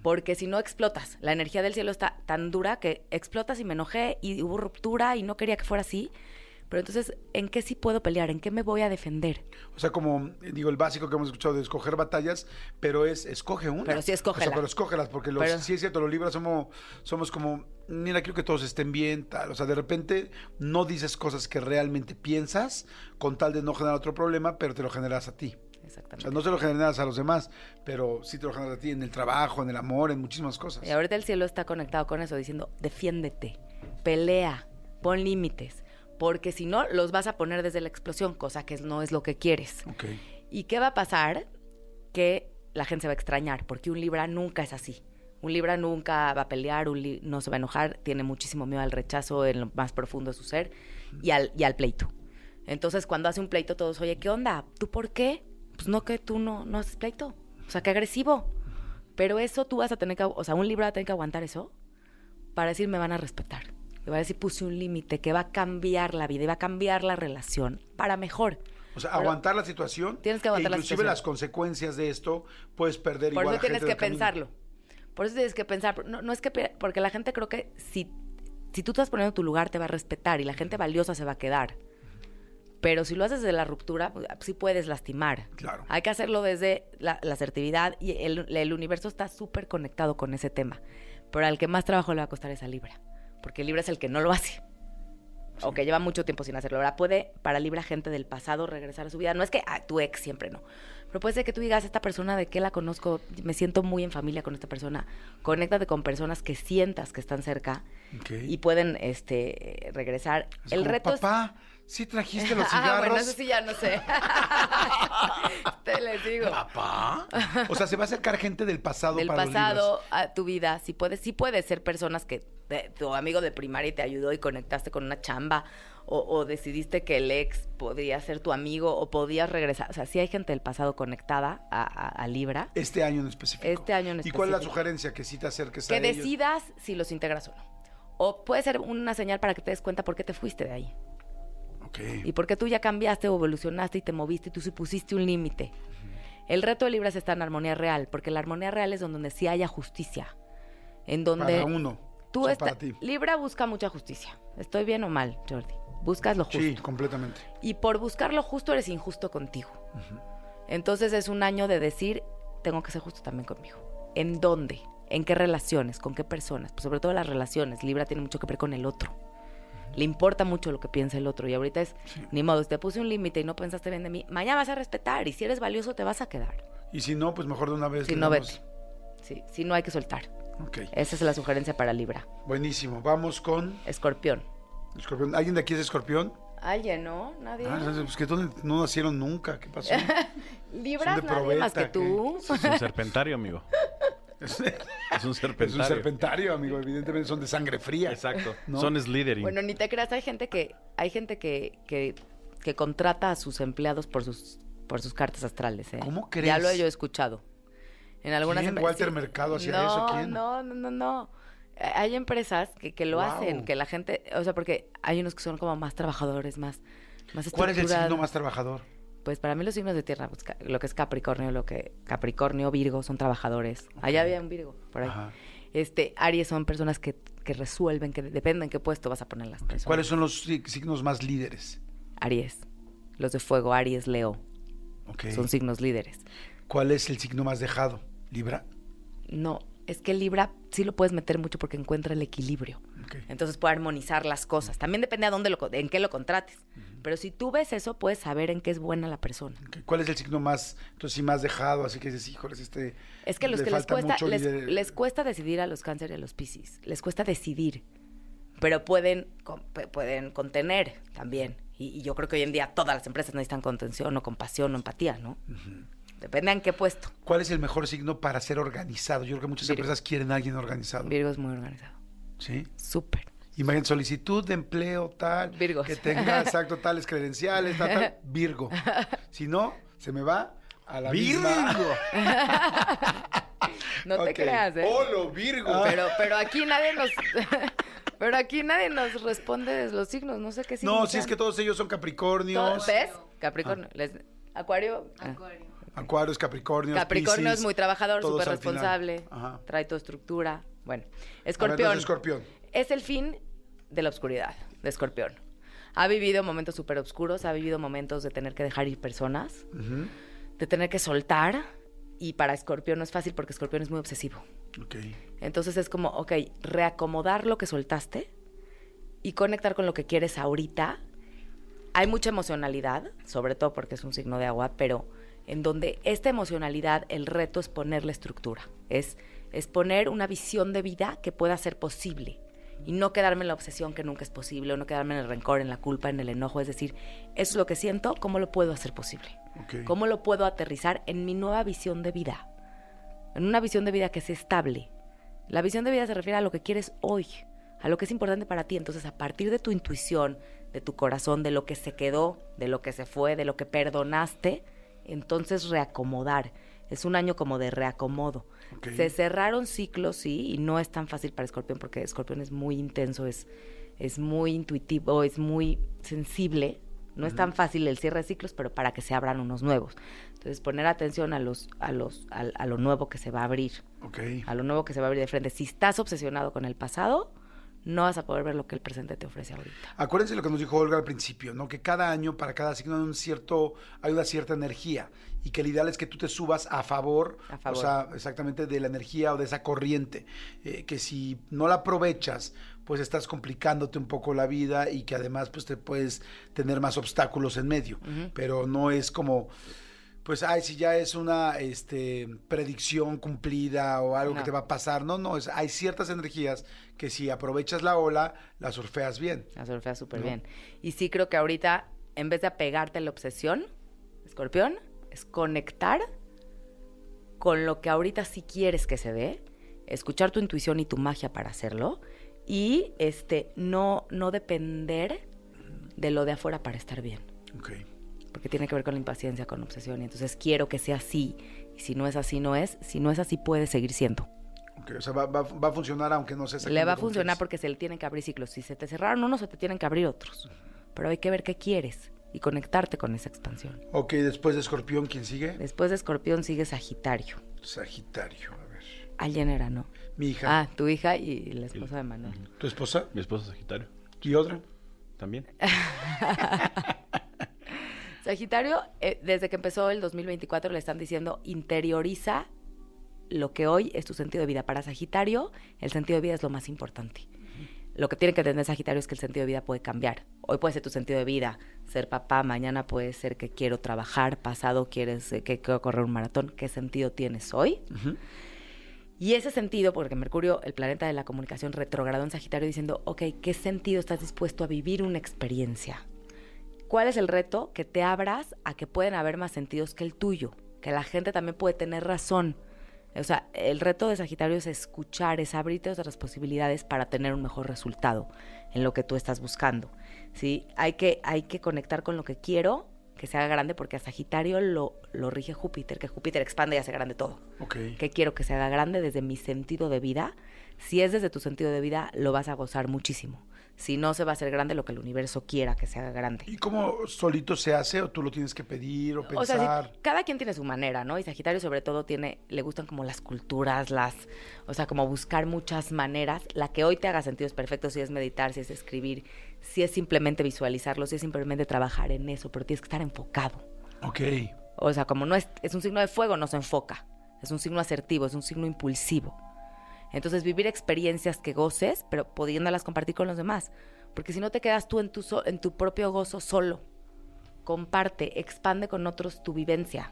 Porque si no explotas, la energía del cielo está tan dura que explotas y me enojé y hubo ruptura y no quería que fuera así. Pero entonces, ¿en qué sí puedo pelear? ¿En qué me voy a defender? O sea, como digo, el básico que hemos escuchado de escoger batallas, pero es escoge una. Pero sí, escógela. O sea, pero escógelas, porque los, Pero- sí es cierto, los libros somos, somos como, mira, quiero que todos estén bien, tal. O sea, de repente no dices cosas que realmente piensas con tal de no generar otro problema, pero te lo generas a ti. O Exactamente. sea, no se lo generas a los demás, pero sí te lo generas a ti en el trabajo, en el amor, en muchísimas cosas. Y ahorita el cielo está conectado con eso, diciendo, defiéndete, pelea, pon límites. Porque si no, los vas a poner desde la explosión, cosa que no es lo que quieres. ¿Y qué va a pasar? Que la gente se va a extrañar, porque un Libra nunca es así. Un Libra nunca va a pelear, un li- no se va a enojar, tiene muchísimo miedo al rechazo en lo más profundo de su ser y al, y al pleito. Entonces, cuando hace un pleito, todos, oye, ¿qué onda? ¿Tú por qué? Pues no, que tú no, no haces pleito. O sea, qué agresivo. Pero eso tú vas a tener que, o sea, un libro va a tener que aguantar eso para decir me van a respetar. Que va a decir puse un límite, que va a cambiar la vida y va a cambiar la relación para mejor. O sea, Pero- aguantar la situación. Tienes que aguantar e la inclusive situación. las consecuencias de esto, puedes perder Por igual eso a tienes gente que camino. pensarlo. Por eso tienes que pensar. No, no es que, porque la gente creo que si, si tú estás poniendo tu lugar, te va a respetar y la gente valiosa se va a quedar. Pero si lo haces desde la ruptura, pues, sí puedes lastimar. Claro. Hay que hacerlo desde la, la asertividad y el, el universo está súper conectado con ese tema. Pero al que más trabajo le va a costar es a Libra. Porque Libra es el que no lo hace. O que lleva mucho tiempo sin hacerlo. Ahora puede, para Libra, gente del pasado regresar a su vida. No es que ah, tu ex siempre no. Pero puede ser que tú digas, esta persona de que la conozco, me siento muy en familia con esta persona. Conéctate con personas que sientas que están cerca y pueden este, regresar. Es el como, reto es Papá, ¿sí trajiste los Ah, cigarros? bueno, eso sí ya no sé. Te les digo. ¿Papá? O sea, se va a acercar gente del pasado Del para los pasado a tu vida, sí puedes, sí ser personas que tu amigo de primaria te ayudó y conectaste con una chamba, o, o decidiste que el ex podría ser tu amigo, o podías regresar. O sea, sí hay gente del pasado conectada a, a- a Libra. Este año en específico. Este año en ¿Y cuál es la específico. sugerencia? Que sí te acerques a Que decidas si los integras o no. O puede ser una señal para que te des cuenta por qué te fuiste de ahí. Y porque tú ya cambiaste o evolucionaste y te moviste y tú sí pusiste un límite. El reto de Libra es estar en armonía real, porque la armonía real es donde sí haya justicia. En donde Para uno. tú o sea, está- para ti. Libra busca mucha justicia. ¿Estoy bien o mal, Jordi? Buscas lo justo. Sí, completamente. Y por buscar lo justo eres injusto contigo. Entonces es un año de decir, tengo que ser justo también conmigo. ¿En dónde? ¿En qué relaciones? ¿Con qué personas? Pues sobre todo las relaciones. Libra tiene mucho que ver con el otro. Le importa mucho lo que piensa el otro. Y ahorita es, ni modo, si te puse un límite y no pensaste bien de mí, mañana vas a respetar. Y si eres valioso, te vas a quedar. Y si no, pues mejor de una vez. Si no, damos- vete. Sí, si no hay que soltar. Ok. Esa es la sugerencia para Libra. Buenísimo. Vamos con Escorpión. escorpión. ¿Alguien de aquí es escorpión? Alguien, ¿no? Nadie. Ah, pues que no, no nacieron nunca. ¿Qué pasó? Libra, nadie más que tú. Es un serpentario, amigo. es Es un serpentario. un serpentario, amigo. Evidentemente son de sangre fría. Exacto. ¿No? Son Slytherin. Bueno, ni te creas, hay gente que, hay gente que, que, que contrata a sus empleados por sus, por sus cartas astrales, ¿eh? ¿Cómo Ya crees? lo he yo escuchado. En algunas ¿Quién? ¿Walter Mercado hacía no, eso? ¿Quién? No, no, no, no. Eh, Hay empresas que, que lo hacen, que la gente, o sea, porque hay unos que son como más trabajadores, más, más ¿Cuál es el signo más trabajador? Pues para mí los signos de tierra, pues, lo que es Capricornio, lo que Capricornio, Virgo son trabajadores. Allá había un Virgo por ahí. Ajá. Este, Aries son personas que, que resuelven, que dependen en qué puesto vas a poner las personas. ¿Cuáles son los sig- signos más líderes? Aries. Los de fuego, Aries, Leo, Ok. son signos líderes. ¿Cuál es el signo más dejado? ¿Libra? No, es que Libra sí lo puedes meter mucho porque encuentra el equilibrio. Entonces puede armonizar las cosas. También depende a dónde lo, en qué lo contrates. Pero si tú ves eso, puedes saber en qué es buena la persona. ¿Cuál es el signo más, entonces sí, más dejado? Así que dices, híjoles, este... Es que los le que les cuesta, les, líder- les cuesta decidir a los cáncer y a los piscis. Les cuesta decidir. Pero pueden, con- pueden contener también. Y, y yo creo que hoy en día todas las empresas necesitan contención o compasión o empatía, ¿no? Depende en qué puesto. ¿Cuál es el mejor signo para ser organizado? Yo creo que muchas Virgo. empresas quieren a alguien organizado. Virgo es muy organizado. ¿Sí? Súper. Imagínate, solicitud de empleo tal. Virgos. Que tenga, exacto, tales credenciales, tal, tal. Virgo. Si no, se me va a la misma. No te creas, ¿eh? ¡Holo, Virgo! Pero, pero aquí nadie nos... pero aquí nadie nos responde de los signos. No sé qué signos no, si es que todos ellos son Capricornios. ¿Ves? Capricornio. Les- Acuario. ah. Acuarios, Capricornios. Capricornio Piscis, es muy trabajador, súper responsable, Ajá. trae tu estructura. Bueno, ver, Escorpión. Escorpión. Es el fin de la oscuridad de Escorpión. Ha vivido momentos súper oscuros, ha vivido momentos de tener que dejar ir personas, de tener que soltar. Y para Escorpión no es fácil porque Escorpión es muy obsesivo. Ok. Entonces es como, ok, reacomodar lo que soltaste y conectar con lo que quieres ahorita. Hay mucha emocionalidad, sobre todo porque es un signo de agua, pero en donde esta emocionalidad, el reto es ponerle estructura, es, es poner una visión de vida que pueda ser posible y no quedarme en la obsesión que nunca es posible, o no quedarme en el rencor, en la culpa, en el enojo, es decir, eso es lo que siento, ¿cómo lo puedo hacer posible? ¿Cómo lo puedo aterrizar en mi nueva visión de vida? En una visión de vida que sea estable. La visión de vida se refiere a lo que quieres hoy, a lo que es importante para ti. Entonces, a partir de tu intuición, de tu corazón, de lo que se quedó, de lo que se fue, de lo que perdonaste, entonces reacomodar. Es un año como de reacomodo. Se cerraron ciclos, sí, y no es tan fácil para Escorpión porque Escorpión es muy intenso, es, es muy intuitivo, es muy sensible. No es tan fácil el cierre de ciclos, pero para que se abran unos nuevos. Entonces, poner atención a los, a los, al- a, lo nuevo que se va a abrir, Ok. a lo nuevo que se va a abrir de frente. Si estás obsesionado con el pasado, no vas a poder ver lo que el presente te ofrece ahorita. Acuérdense lo que nos dijo Olga al principio, ¿no? Que cada año, para cada signo hay un cierto, hay una cierta energía. Y que el ideal es que tú te subas a favor, A favor. o sea, exactamente de la energía o de esa corriente. Eh, que si no la aprovechas, pues estás complicándote un poco la vida y que además pues te puedes tener más obstáculos en medio. Pero no es como pues, ay, si ya es una este, predicción cumplida o algo que No. te va a pasar. No, no, es, hay ciertas energías que si aprovechas la ola, la surfeas bien. La surfea súper ¿No? bien. Y sí creo que ahorita, en vez de apegarte a la obsesión, escorpión, es conectar con lo que ahorita sí quieres que se dé, escuchar tu intuición y tu magia para hacerlo, y este, no, no depender de lo de afuera para estar bien. Ok. Porque tiene que ver con la impaciencia, con obsesión. Y entonces quiero que sea así. Y si no es así, no es. Si no es así, puede seguir siendo. O sea, va, va- va a funcionar aunque no sea Le va a funcionar porque se le tienen que abrir ciclos. Si se te cerraron unos, se te tienen que abrir otros. Pero hay que ver qué quieres y conectarte con esa expansión. Ok, después de Escorpión, ¿quién sigue? Después de Escorpión sigue Sagitario. Sagitario, a ver. Alguien era, ¿no? Mi hija. Ah, tu hija y la esposa de Manuel. ¿Tu esposa? Mi esposo Sagitario. ¿Y otra? También. Sagitario, eh, desde que empezó el 2024 le están diciendo interioriza lo que hoy es tu sentido de vida. Para Sagitario, el sentido de vida es lo más importante. Lo que tiene que entender Sagitario es que el sentido de vida puede cambiar. Hoy puede ser tu sentido de vida, ser papá, mañana puede ser que quiero trabajar, pasado quieres eh, que quiero correr un maratón. ¿Qué sentido tienes hoy? Y ese sentido, porque Mercurio, el planeta de la comunicación, retrogradó en Sagitario diciendo, ok, ¿qué sentido estás dispuesto a vivir una experiencia? ¿Cuál es el reto? Que te abras a que pueden haber más sentidos que el tuyo, que la gente también puede tener razón. O sea, el reto de Sagitario es escuchar, es abrirte otras posibilidades para tener un mejor resultado en lo que tú estás buscando. ¿sí? Hay, que, hay que conectar con lo que quiero, que se haga grande, porque a Sagitario lo, lo rige Júpiter, que Júpiter expande y hace grande todo. Ok. que quiero que se haga grande desde mi sentido de vida. Si es desde tu sentido de vida, lo vas a gozar muchísimo. Si no, se va a hacer grande lo que el universo quiera que se haga grande. ¿Y cómo solito se hace o tú lo tienes que pedir o O pensar? sea, cada quien tiene su manera, ¿no? Y Sagitario sobre todo tiene, le gustan como las culturas, las, o sea, como buscar muchas maneras. La que hoy te haga sentido es perfecto, si es meditar, si es escribir, si es simplemente visualizarlo, si es simplemente trabajar en eso, pero tienes que estar enfocado. Ok. O sea, como no es, es un signo de fuego, no se enfoca. Es un signo asertivo, es un signo impulsivo. Entonces, vivir experiencias que goces, pero pudiéndolas compartir con los demás. Porque si no te quedas tú en tu, so- en tu propio gozo solo. Comparte, expande con otros tu vivencia,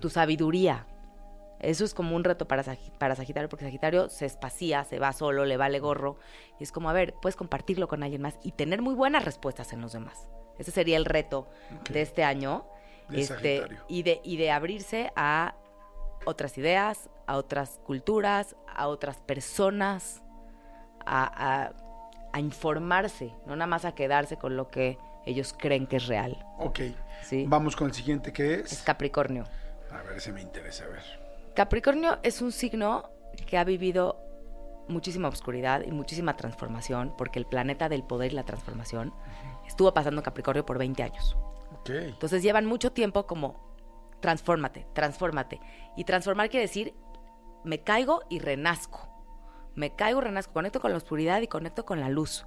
tu sabiduría. Eso es como un reto para, para Sagitario, porque Sagitario se espacía, se va solo, le vale gorro. Y es como, a ver, puedes compartirlo con alguien más y tener muy buenas respuestas en los demás. Ese sería el reto de este año. De este, y, de, y de abrirse a otras ideas, a otras culturas, a otras personas, a, a- a informarse, no nada más a quedarse con lo que ellos creen que es real. Ok. ¿sí? Vamos con el siguiente que Es es. Capricornio. A ver, ese me interesa, a ver. Capricornio es un signo que ha vivido muchísima oscuridad y muchísima transformación, porque el planeta del poder y la transformación estuvo pasando Capricornio por 20 años. Ok. Entonces llevan mucho tiempo como transfórmate, transfórmate. Y transformar quiere decir me caigo y renazco. Me caigo, renazco, conecto con la oscuridad y conecto con la luz.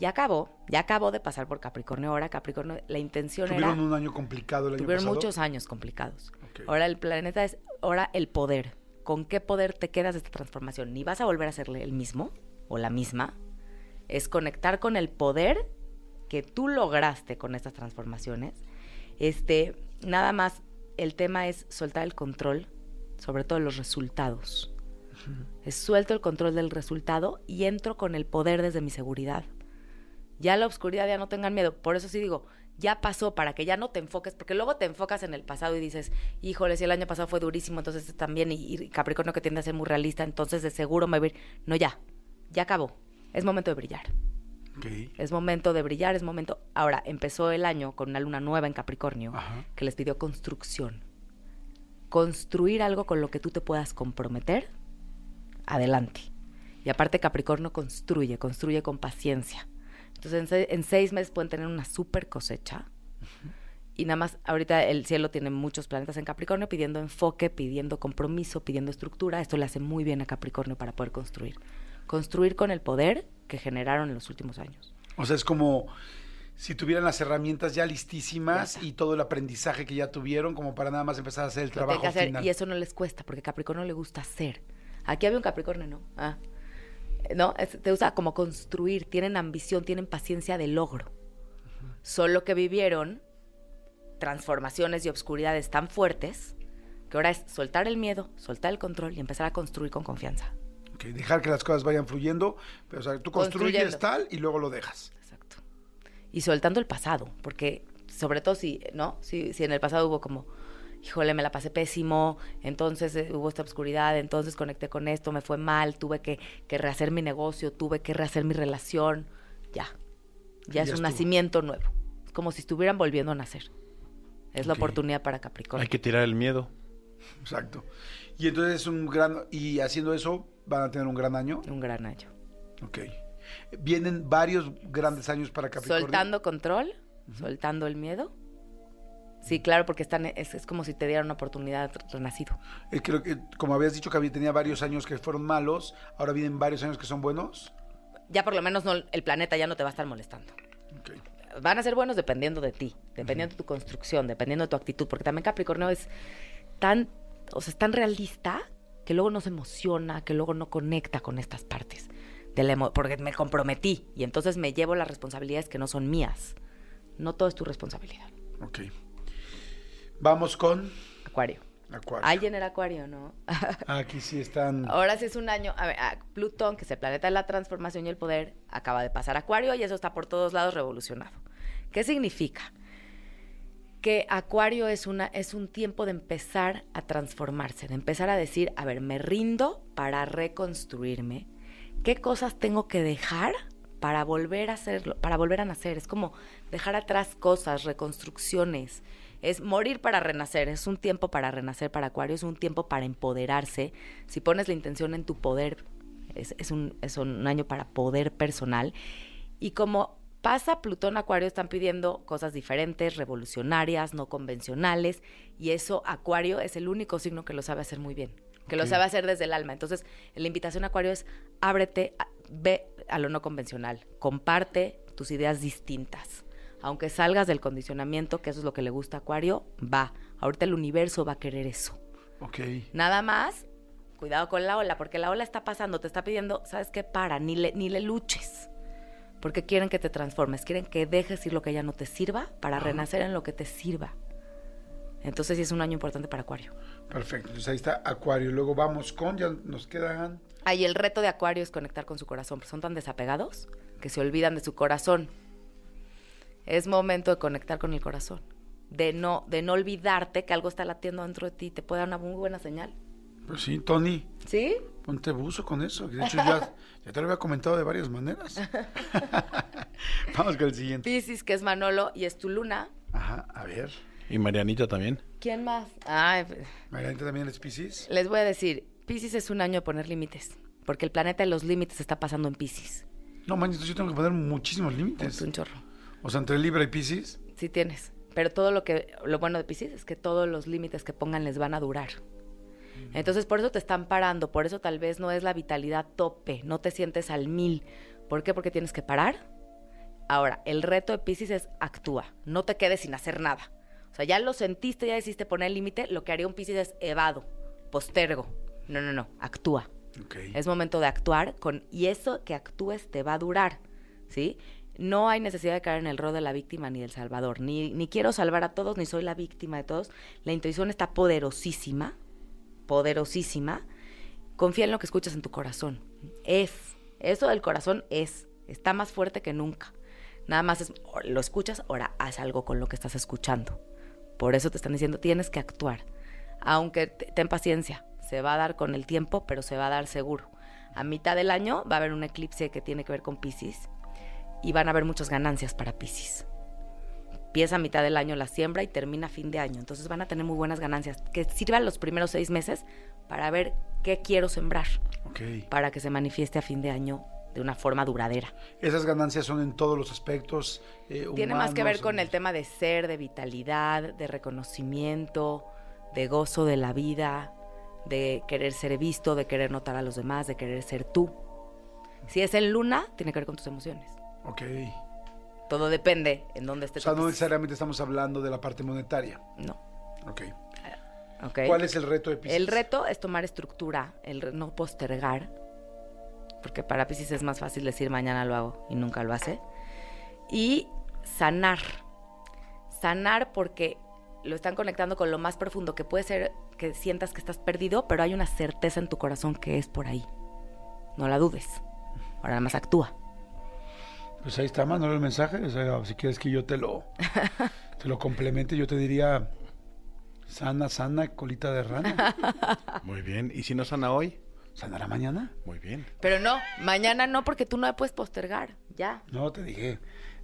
Ya acabó, ya acabó de pasar por Capricornio. Ahora Capricornio, la intención Tuvieron era... un año complicado el año Tuvieron pasado. muchos años complicados. Ok. Ahora el planeta es, ahora el poder. ¿Con qué poder te quedas de esta transformación? Ni vas a volver a ser el mismo o la misma. Es conectar con el poder que tú lograste con estas transformaciones. Este, nada más, el tema es soltar el control, sobre todo los resultados. Es suelto el control del resultado y entro con el poder desde mi seguridad. Ya la oscuridad, ya no tengan miedo. Por eso sí digo, ya pasó para que ya no te enfoques, porque luego te enfocas en el pasado y dices, híjole, si el año pasado fue durísimo, entonces este también, y, y Capricornio que tiende a ser muy realista, entonces de seguro me voy a ir. No, ya, ya acabó. Es momento de brillar. Es momento de brillar, es momento. Ahora, empezó el año con una luna nueva en Capricornio Ajá. que les pidió construcción. Construir algo con lo que tú te puedas comprometer, adelante. Y aparte Capricornio construye, construye con paciencia. Entonces en, se- en seis meses pueden tener una super cosecha. Y nada más, ahorita el cielo tiene muchos planetas en Capricornio pidiendo enfoque, pidiendo compromiso, pidiendo estructura. Esto le hace muy bien a Capricornio para poder construir. Construir con el poder que generaron en los últimos años. O sea, es como si tuvieran las herramientas ya listísimas y todo el aprendizaje que ya tuvieron como para nada más empezar a hacer el Lo trabajo tienen que hacer, final. y eso no les cuesta, porque Capricornio le gusta hacer. Aquí había un Capricornio, ¿no? Ah. ¿No? Es- te usa como construir, tienen ambición, tienen paciencia de logro. Solo que vivieron transformaciones y obscuridades tan fuertes que ahora es soltar el miedo, soltar el control y empezar a construir con confianza. Ok, dejar que las cosas vayan fluyendo, pero o sea, tú construyes tal y luego lo dejas. Y soltando el pasado, porque sobre todo si, ¿no? Si, si en el pasado hubo como, híjole, me la pasé pésimo, entonces eh, hubo esta obscuridad, entonces conecté con esto, me fue mal, tuve que, que rehacer mi negocio, tuve que rehacer mi relación, ya. Ya Ya es un estuvo. nacimiento nuevo. Es como si estuvieran volviendo a nacer. Es la oportunidad para Capricornio. Hay que tirar el miedo. Exacto. Y entonces es un gran... Y haciendo eso van a tener un gran año. Un gran año. Ok. Vienen varios grandes años para Capricornio. Soltando control, soltando el miedo. Sí, claro, porque están, es, es como si te dieran una oportunidad renacido. Eh, creo que, como habías dicho que había, tenía varios años que fueron malos, ahora vienen varios años que son buenos. Ya por lo menos no, el planeta ya no te va a estar molestando. Van a ser buenos dependiendo de ti, dependiendo de tu construcción, dependiendo de tu actitud, porque también Capricornio es tan, o sea, es tan realista que luego no se emociona, que luego no conecta con estas partes. De la porque me comprometí y entonces me llevo las responsabilidades que no son mías. No todo es tu responsabilidad. Ok. Vamos con Acuario. Acuario. Alguien era Acuario, ¿no? Aquí sí están... Ahora sí es un año. A ver, a Plutón, que es el planeta de la transformación y el poder, acaba de pasar a Acuario y eso está por todos lados revolucionado. ¿Qué significa? Que Acuario es, una, es un tiempo de empezar a transformarse, de empezar a decir, a ver, me rindo para reconstruirme. ¿Qué cosas tengo que dejar para volver a hacerlo, para volver a nacer? Es como dejar atrás cosas, reconstrucciones. Es morir para renacer, es un tiempo para renacer para Acuario, es un tiempo para empoderarse. Si pones la intención en tu poder, es, un, es un año para poder personal. Y como pasa Plutón Acuario, están pidiendo cosas diferentes, revolucionarias, no convencionales, y eso Acuario es el único signo que lo sabe hacer muy bien, que lo Ok. sabe hacer desde el alma. Entonces, la invitación a Acuario es ábrete, a- ve a lo no convencional, comparte tus ideas distintas. Aunque salgas del condicionamiento, que eso es lo que le gusta a Acuario, va. Ahorita el universo va a querer eso. Ok. Nada más, cuidado con la ola, porque la ola está pasando, te está pidiendo, ¿sabes qué? Para, ni le, ni le luches. Porque quieren que te transformes, quieren que dejes ir lo que ya no te sirva para renacer en lo que te sirva. Entonces sí es un año importante para Acuario. Perfecto. Entonces ahí está Acuario. Luego vamos con, ya nos quedan... Ahí el reto de Acuario es conectar con su corazón, son tan desapegados que se olvidan de su corazón. Es momento de conectar con el corazón, de no, de no olvidarte que algo está latiendo dentro de ti, te puede dar una muy buena señal. Pues sí, Tony, ¿Sí? ponte buzo con eso. De hecho, ya, ya te lo había comentado de varias maneras. vamos con el siguiente. Piscis, que es Manolo, y es tu luna. Ajá, a ver. Y Marianita también. ¿Quién más? Ay, Marianita también es Piscis. les voy a decir, Piscis es un año de poner límites, porque el planeta de los límites está pasando en Piscis. No, manches, yo tengo que poner muchísimos límites. Es un chorro. O sea, entre Libra y Piscis. Sí tienes. Pero todo lo que, lo bueno de Piscis es que todos los límites que pongan les van a durar. Entonces, por eso te están parando, por eso tal vez no es la vitalidad tope, no te sientes al mil. ¿Por qué? Porque tienes que parar. Ahora, el reto de Piscis es actúa, no te quedes sin hacer nada. O sea, ya lo sentiste, ya decidiste poner el límite, lo que haría un Piscis es evado, postergo. No, no, no, actúa. Es momento de actuar con y eso que actúes te va a durar, ¿sí? No hay necesidad de caer en el rol de la víctima ni del salvador, ni, ni quiero salvar a todos, ni soy la víctima de todos. La intuición está poderosísima, poderosísima. Confía en lo que escuchas en tu corazón. Es, eso del corazón es, está más fuerte que nunca. Nada más es, lo escuchas, ahora haz algo con lo que estás escuchando. Por eso te están diciendo, tienes que actuar. Aunque te- ten paciencia, se va a dar con el tiempo, pero se va a dar seguro. A mitad del año va a haber un eclipse que tiene que ver con Pisces y van a haber muchas ganancias para Pisces. empieza a mitad del año la siembra y termina a fin de año. Entonces van a tener muy buenas ganancias. Que sirvan los primeros seis meses para ver qué quiero sembrar, para que se manifieste a fin de año de una forma duradera. Esas ganancias son en todos los aspectos. eh, Tiene más que ver con el tema de ser, de vitalidad, de reconocimiento, de gozo de la vida, de querer ser visto, de querer notar a los demás, de querer ser tú. Si es en luna, tiene que ver con tus emociones. Ok. Todo depende en dónde esté O sea, no necesariamente estamos hablando de la parte monetaria. No. Ok. ¿ok? ¿Cuál es el reto de Piscis? El reto es tomar estructura, el re- no postergar, porque para Pisces es más fácil decir mañana lo hago y nunca lo hace. Y sanar. Sanar porque lo están conectando con lo más profundo, que puede ser que sientas que estás perdido, pero hay una certeza en tu corazón que es por ahí. No la dudes. Ahora nada más actúa. Pues ahí está, mándale el mensaje. O sea, si quieres que yo te lo, te lo complemente, yo te diría sana, sana, colita de rana. Muy bien. ¿Y si no sana hoy? ¿Sanará mañana? Muy bien. Pero no, mañana no, porque tú no la puedes postergar. Ya. No, te dije.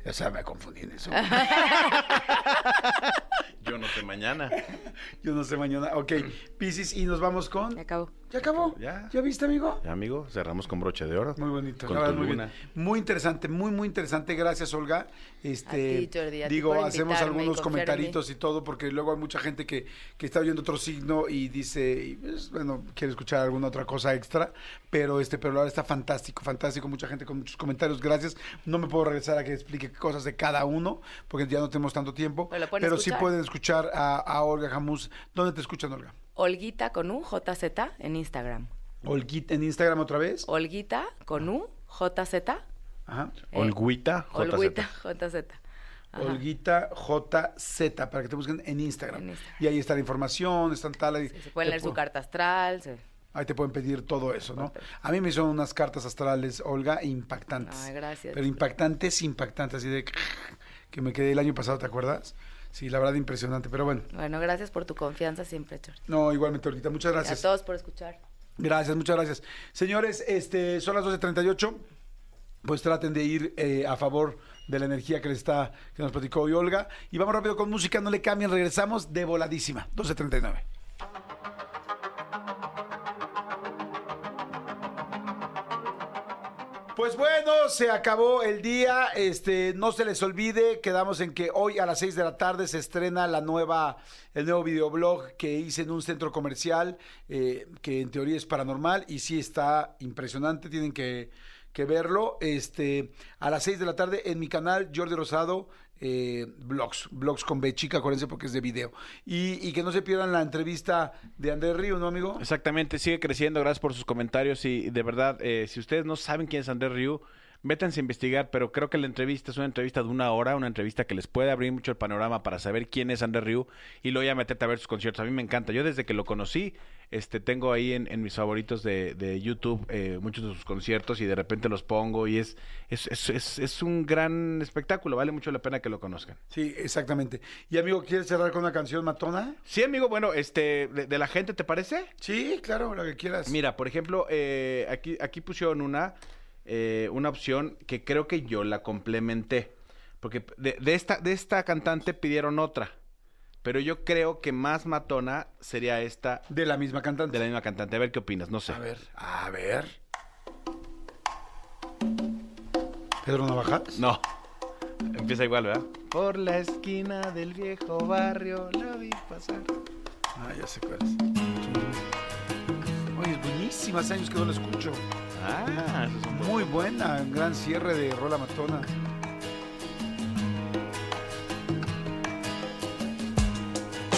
O sea, me confundí en eso. Yo no sé mañana. Yo no sé mañana. Ok, Piscis, y nos vamos con. Ya acabó. ¿Ya acabó? Ya. ¿Ya viste, amigo? Ya, amigo, cerramos con broche de oro. Muy bonito, Con verdad, tu muy bien. luna. Muy interesante, muy, muy interesante. Gracias, Olga. Este, A ti, Jordi, a digo, hacemos y algunos en comentaritos y todo, porque luego hay mucha gente que, que está oyendo otro signo y dice, y, pues, bueno, quiere escuchar alguna otra cosa extra, pero este, pero la verdad está fantástico, fantástico. Mucha gente con muchos comentarios. Gracias. No me puedo regresar a que explique cosas de cada uno, porque ya no tenemos tanto tiempo. Pero Pero sí pueden escuchar a, a Olga Jamús. ¿Dónde te escuchan, Olga? Olguita con U, JZ en Instagram. Olguita en Instagram otra vez. Olguita con U, JZ. Ajá. eh, Olguita, JZ. Olguita, JZ. Ajá. Olguita JZ, para que te busquen en Instagram. En Instagram. Y ahí está la información, están tal. ahí Sí, se pueden leer su carta astral. se- Ahí te pueden pedir todo eso, ¿no? Perfecto. A mí me hicieron unas cartas astrales, Olga, impactantes. Ay, gracias. Pero impactantes, impactantes, así de que me quedé el año pasado, ¿te acuerdas? Sí, la verdad impresionante, pero bueno. Bueno, gracias por tu confianza siempre, Chor. No, igualmente, Olguita, muchas Y a gracias. todos por escuchar. Gracias, muchas gracias. Señores, este, son las 12.38. Pues traten de ir eh, a favor de la energía que les está, que nos platicó hoy Olga. Y vamos rápido con música, no le cambien, regresamos de voladísima. 12.39. Pues bueno, se acabó el día. Este, no se les olvide, quedamos en que hoy a las 6 de la tarde se estrena la nueva, el nuevo videoblog que hice en un centro comercial, eh, que en teoría es paranormal y sí está impresionante. Tienen que, verlo. Este, a las 6 de la tarde en mi canal Jordi Rosado. Eh, blogs, blogs con B chica, acuérdense porque es de video. Y, y que no se pierdan la entrevista de Andrés Río, ¿no, amigo? Exactamente, sigue creciendo, gracias por sus comentarios y de verdad, eh, si ustedes no saben quién es Andrés Ryu, métanse a investigar, pero creo que la entrevista es una entrevista de una hora, una entrevista que les puede abrir mucho el panorama para saber quién es Andrés Ryu y luego ya meterte a ver sus conciertos. A mí me encanta, yo desde que lo conocí, este, tengo ahí en, en mis favoritos de, de YouTube eh, muchos de sus conciertos y de repente los pongo y es, es, es, es, es un gran espectáculo, vale mucho la pena que lo conozcan. Sí, exactamente. Y amigo, ¿quieres cerrar con una canción matona? Sí, amigo, bueno, este, de, de la gente, ¿te parece? Sí, claro, lo que quieras. Mira, por ejemplo, eh, aquí, aquí pusieron una, eh, una opción que creo que yo la complementé. Porque de, de esta, de esta cantante pidieron otra. Pero yo creo que más matona sería esta De la misma cantante. de la misma cantante. A ver qué opinas, no sé. A ver, a ver. ¿Pedro Navajas? No. Empieza igual, ¿verdad? Por la esquina del viejo barrio la vi pasar. Ah, ya sé cuál es. Oye, es buenísima, hace años que no la escucho. Ah, eso es un buen- Muy buena, un gran cierre de Rola Matona.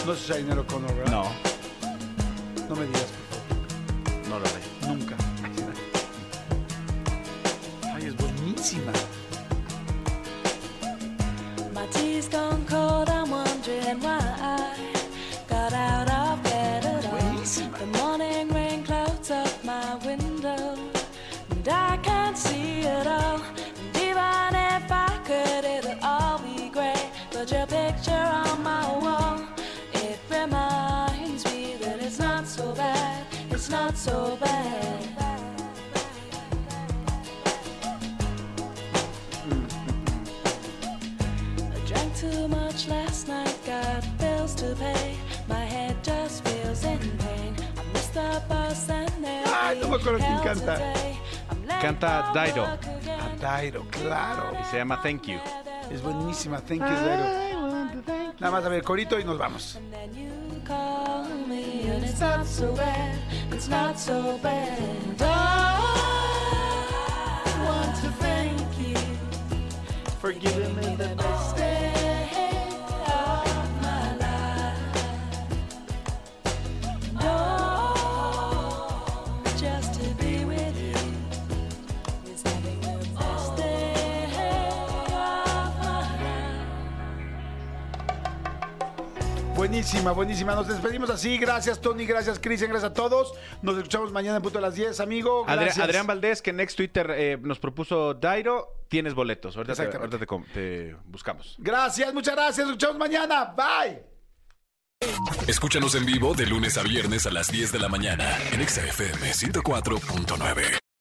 No sé si hay dinero con ¿verdad? No, No me digas, por no lo sé. favor. Nunca. Ay, es buenísima. My tea's gone cold, so bad. I drank too much last night, got bills to pay. My head just feels in pain. I missed the bus and there Ay, no me acuerdo quién canta. Canta Dido. work again. Dairo, claro. Y se llama Thank You. Es buenísima. Thank you, Dairo. Nada más a ver, corito y nos vamos. Call me, and it's not so bad, it's not so bad. I want to thank you for giving me the best Buenísima, buenísima. Nos despedimos así. Gracias, Tony. Gracias, Cristian. Gracias a todos. Nos escuchamos mañana en punto a las 10, amigo. Adri-. Adrián Valdés, que en ex Twitter eh, nos propuso Dairo, tienes boletos. Ahorita, te, ahorita te buscamos. Gracias, muchas gracias. Nos escuchamos mañana. Bye. Escúchanos en vivo de lunes a viernes a las 10 de la mañana en Exa FM 104.9.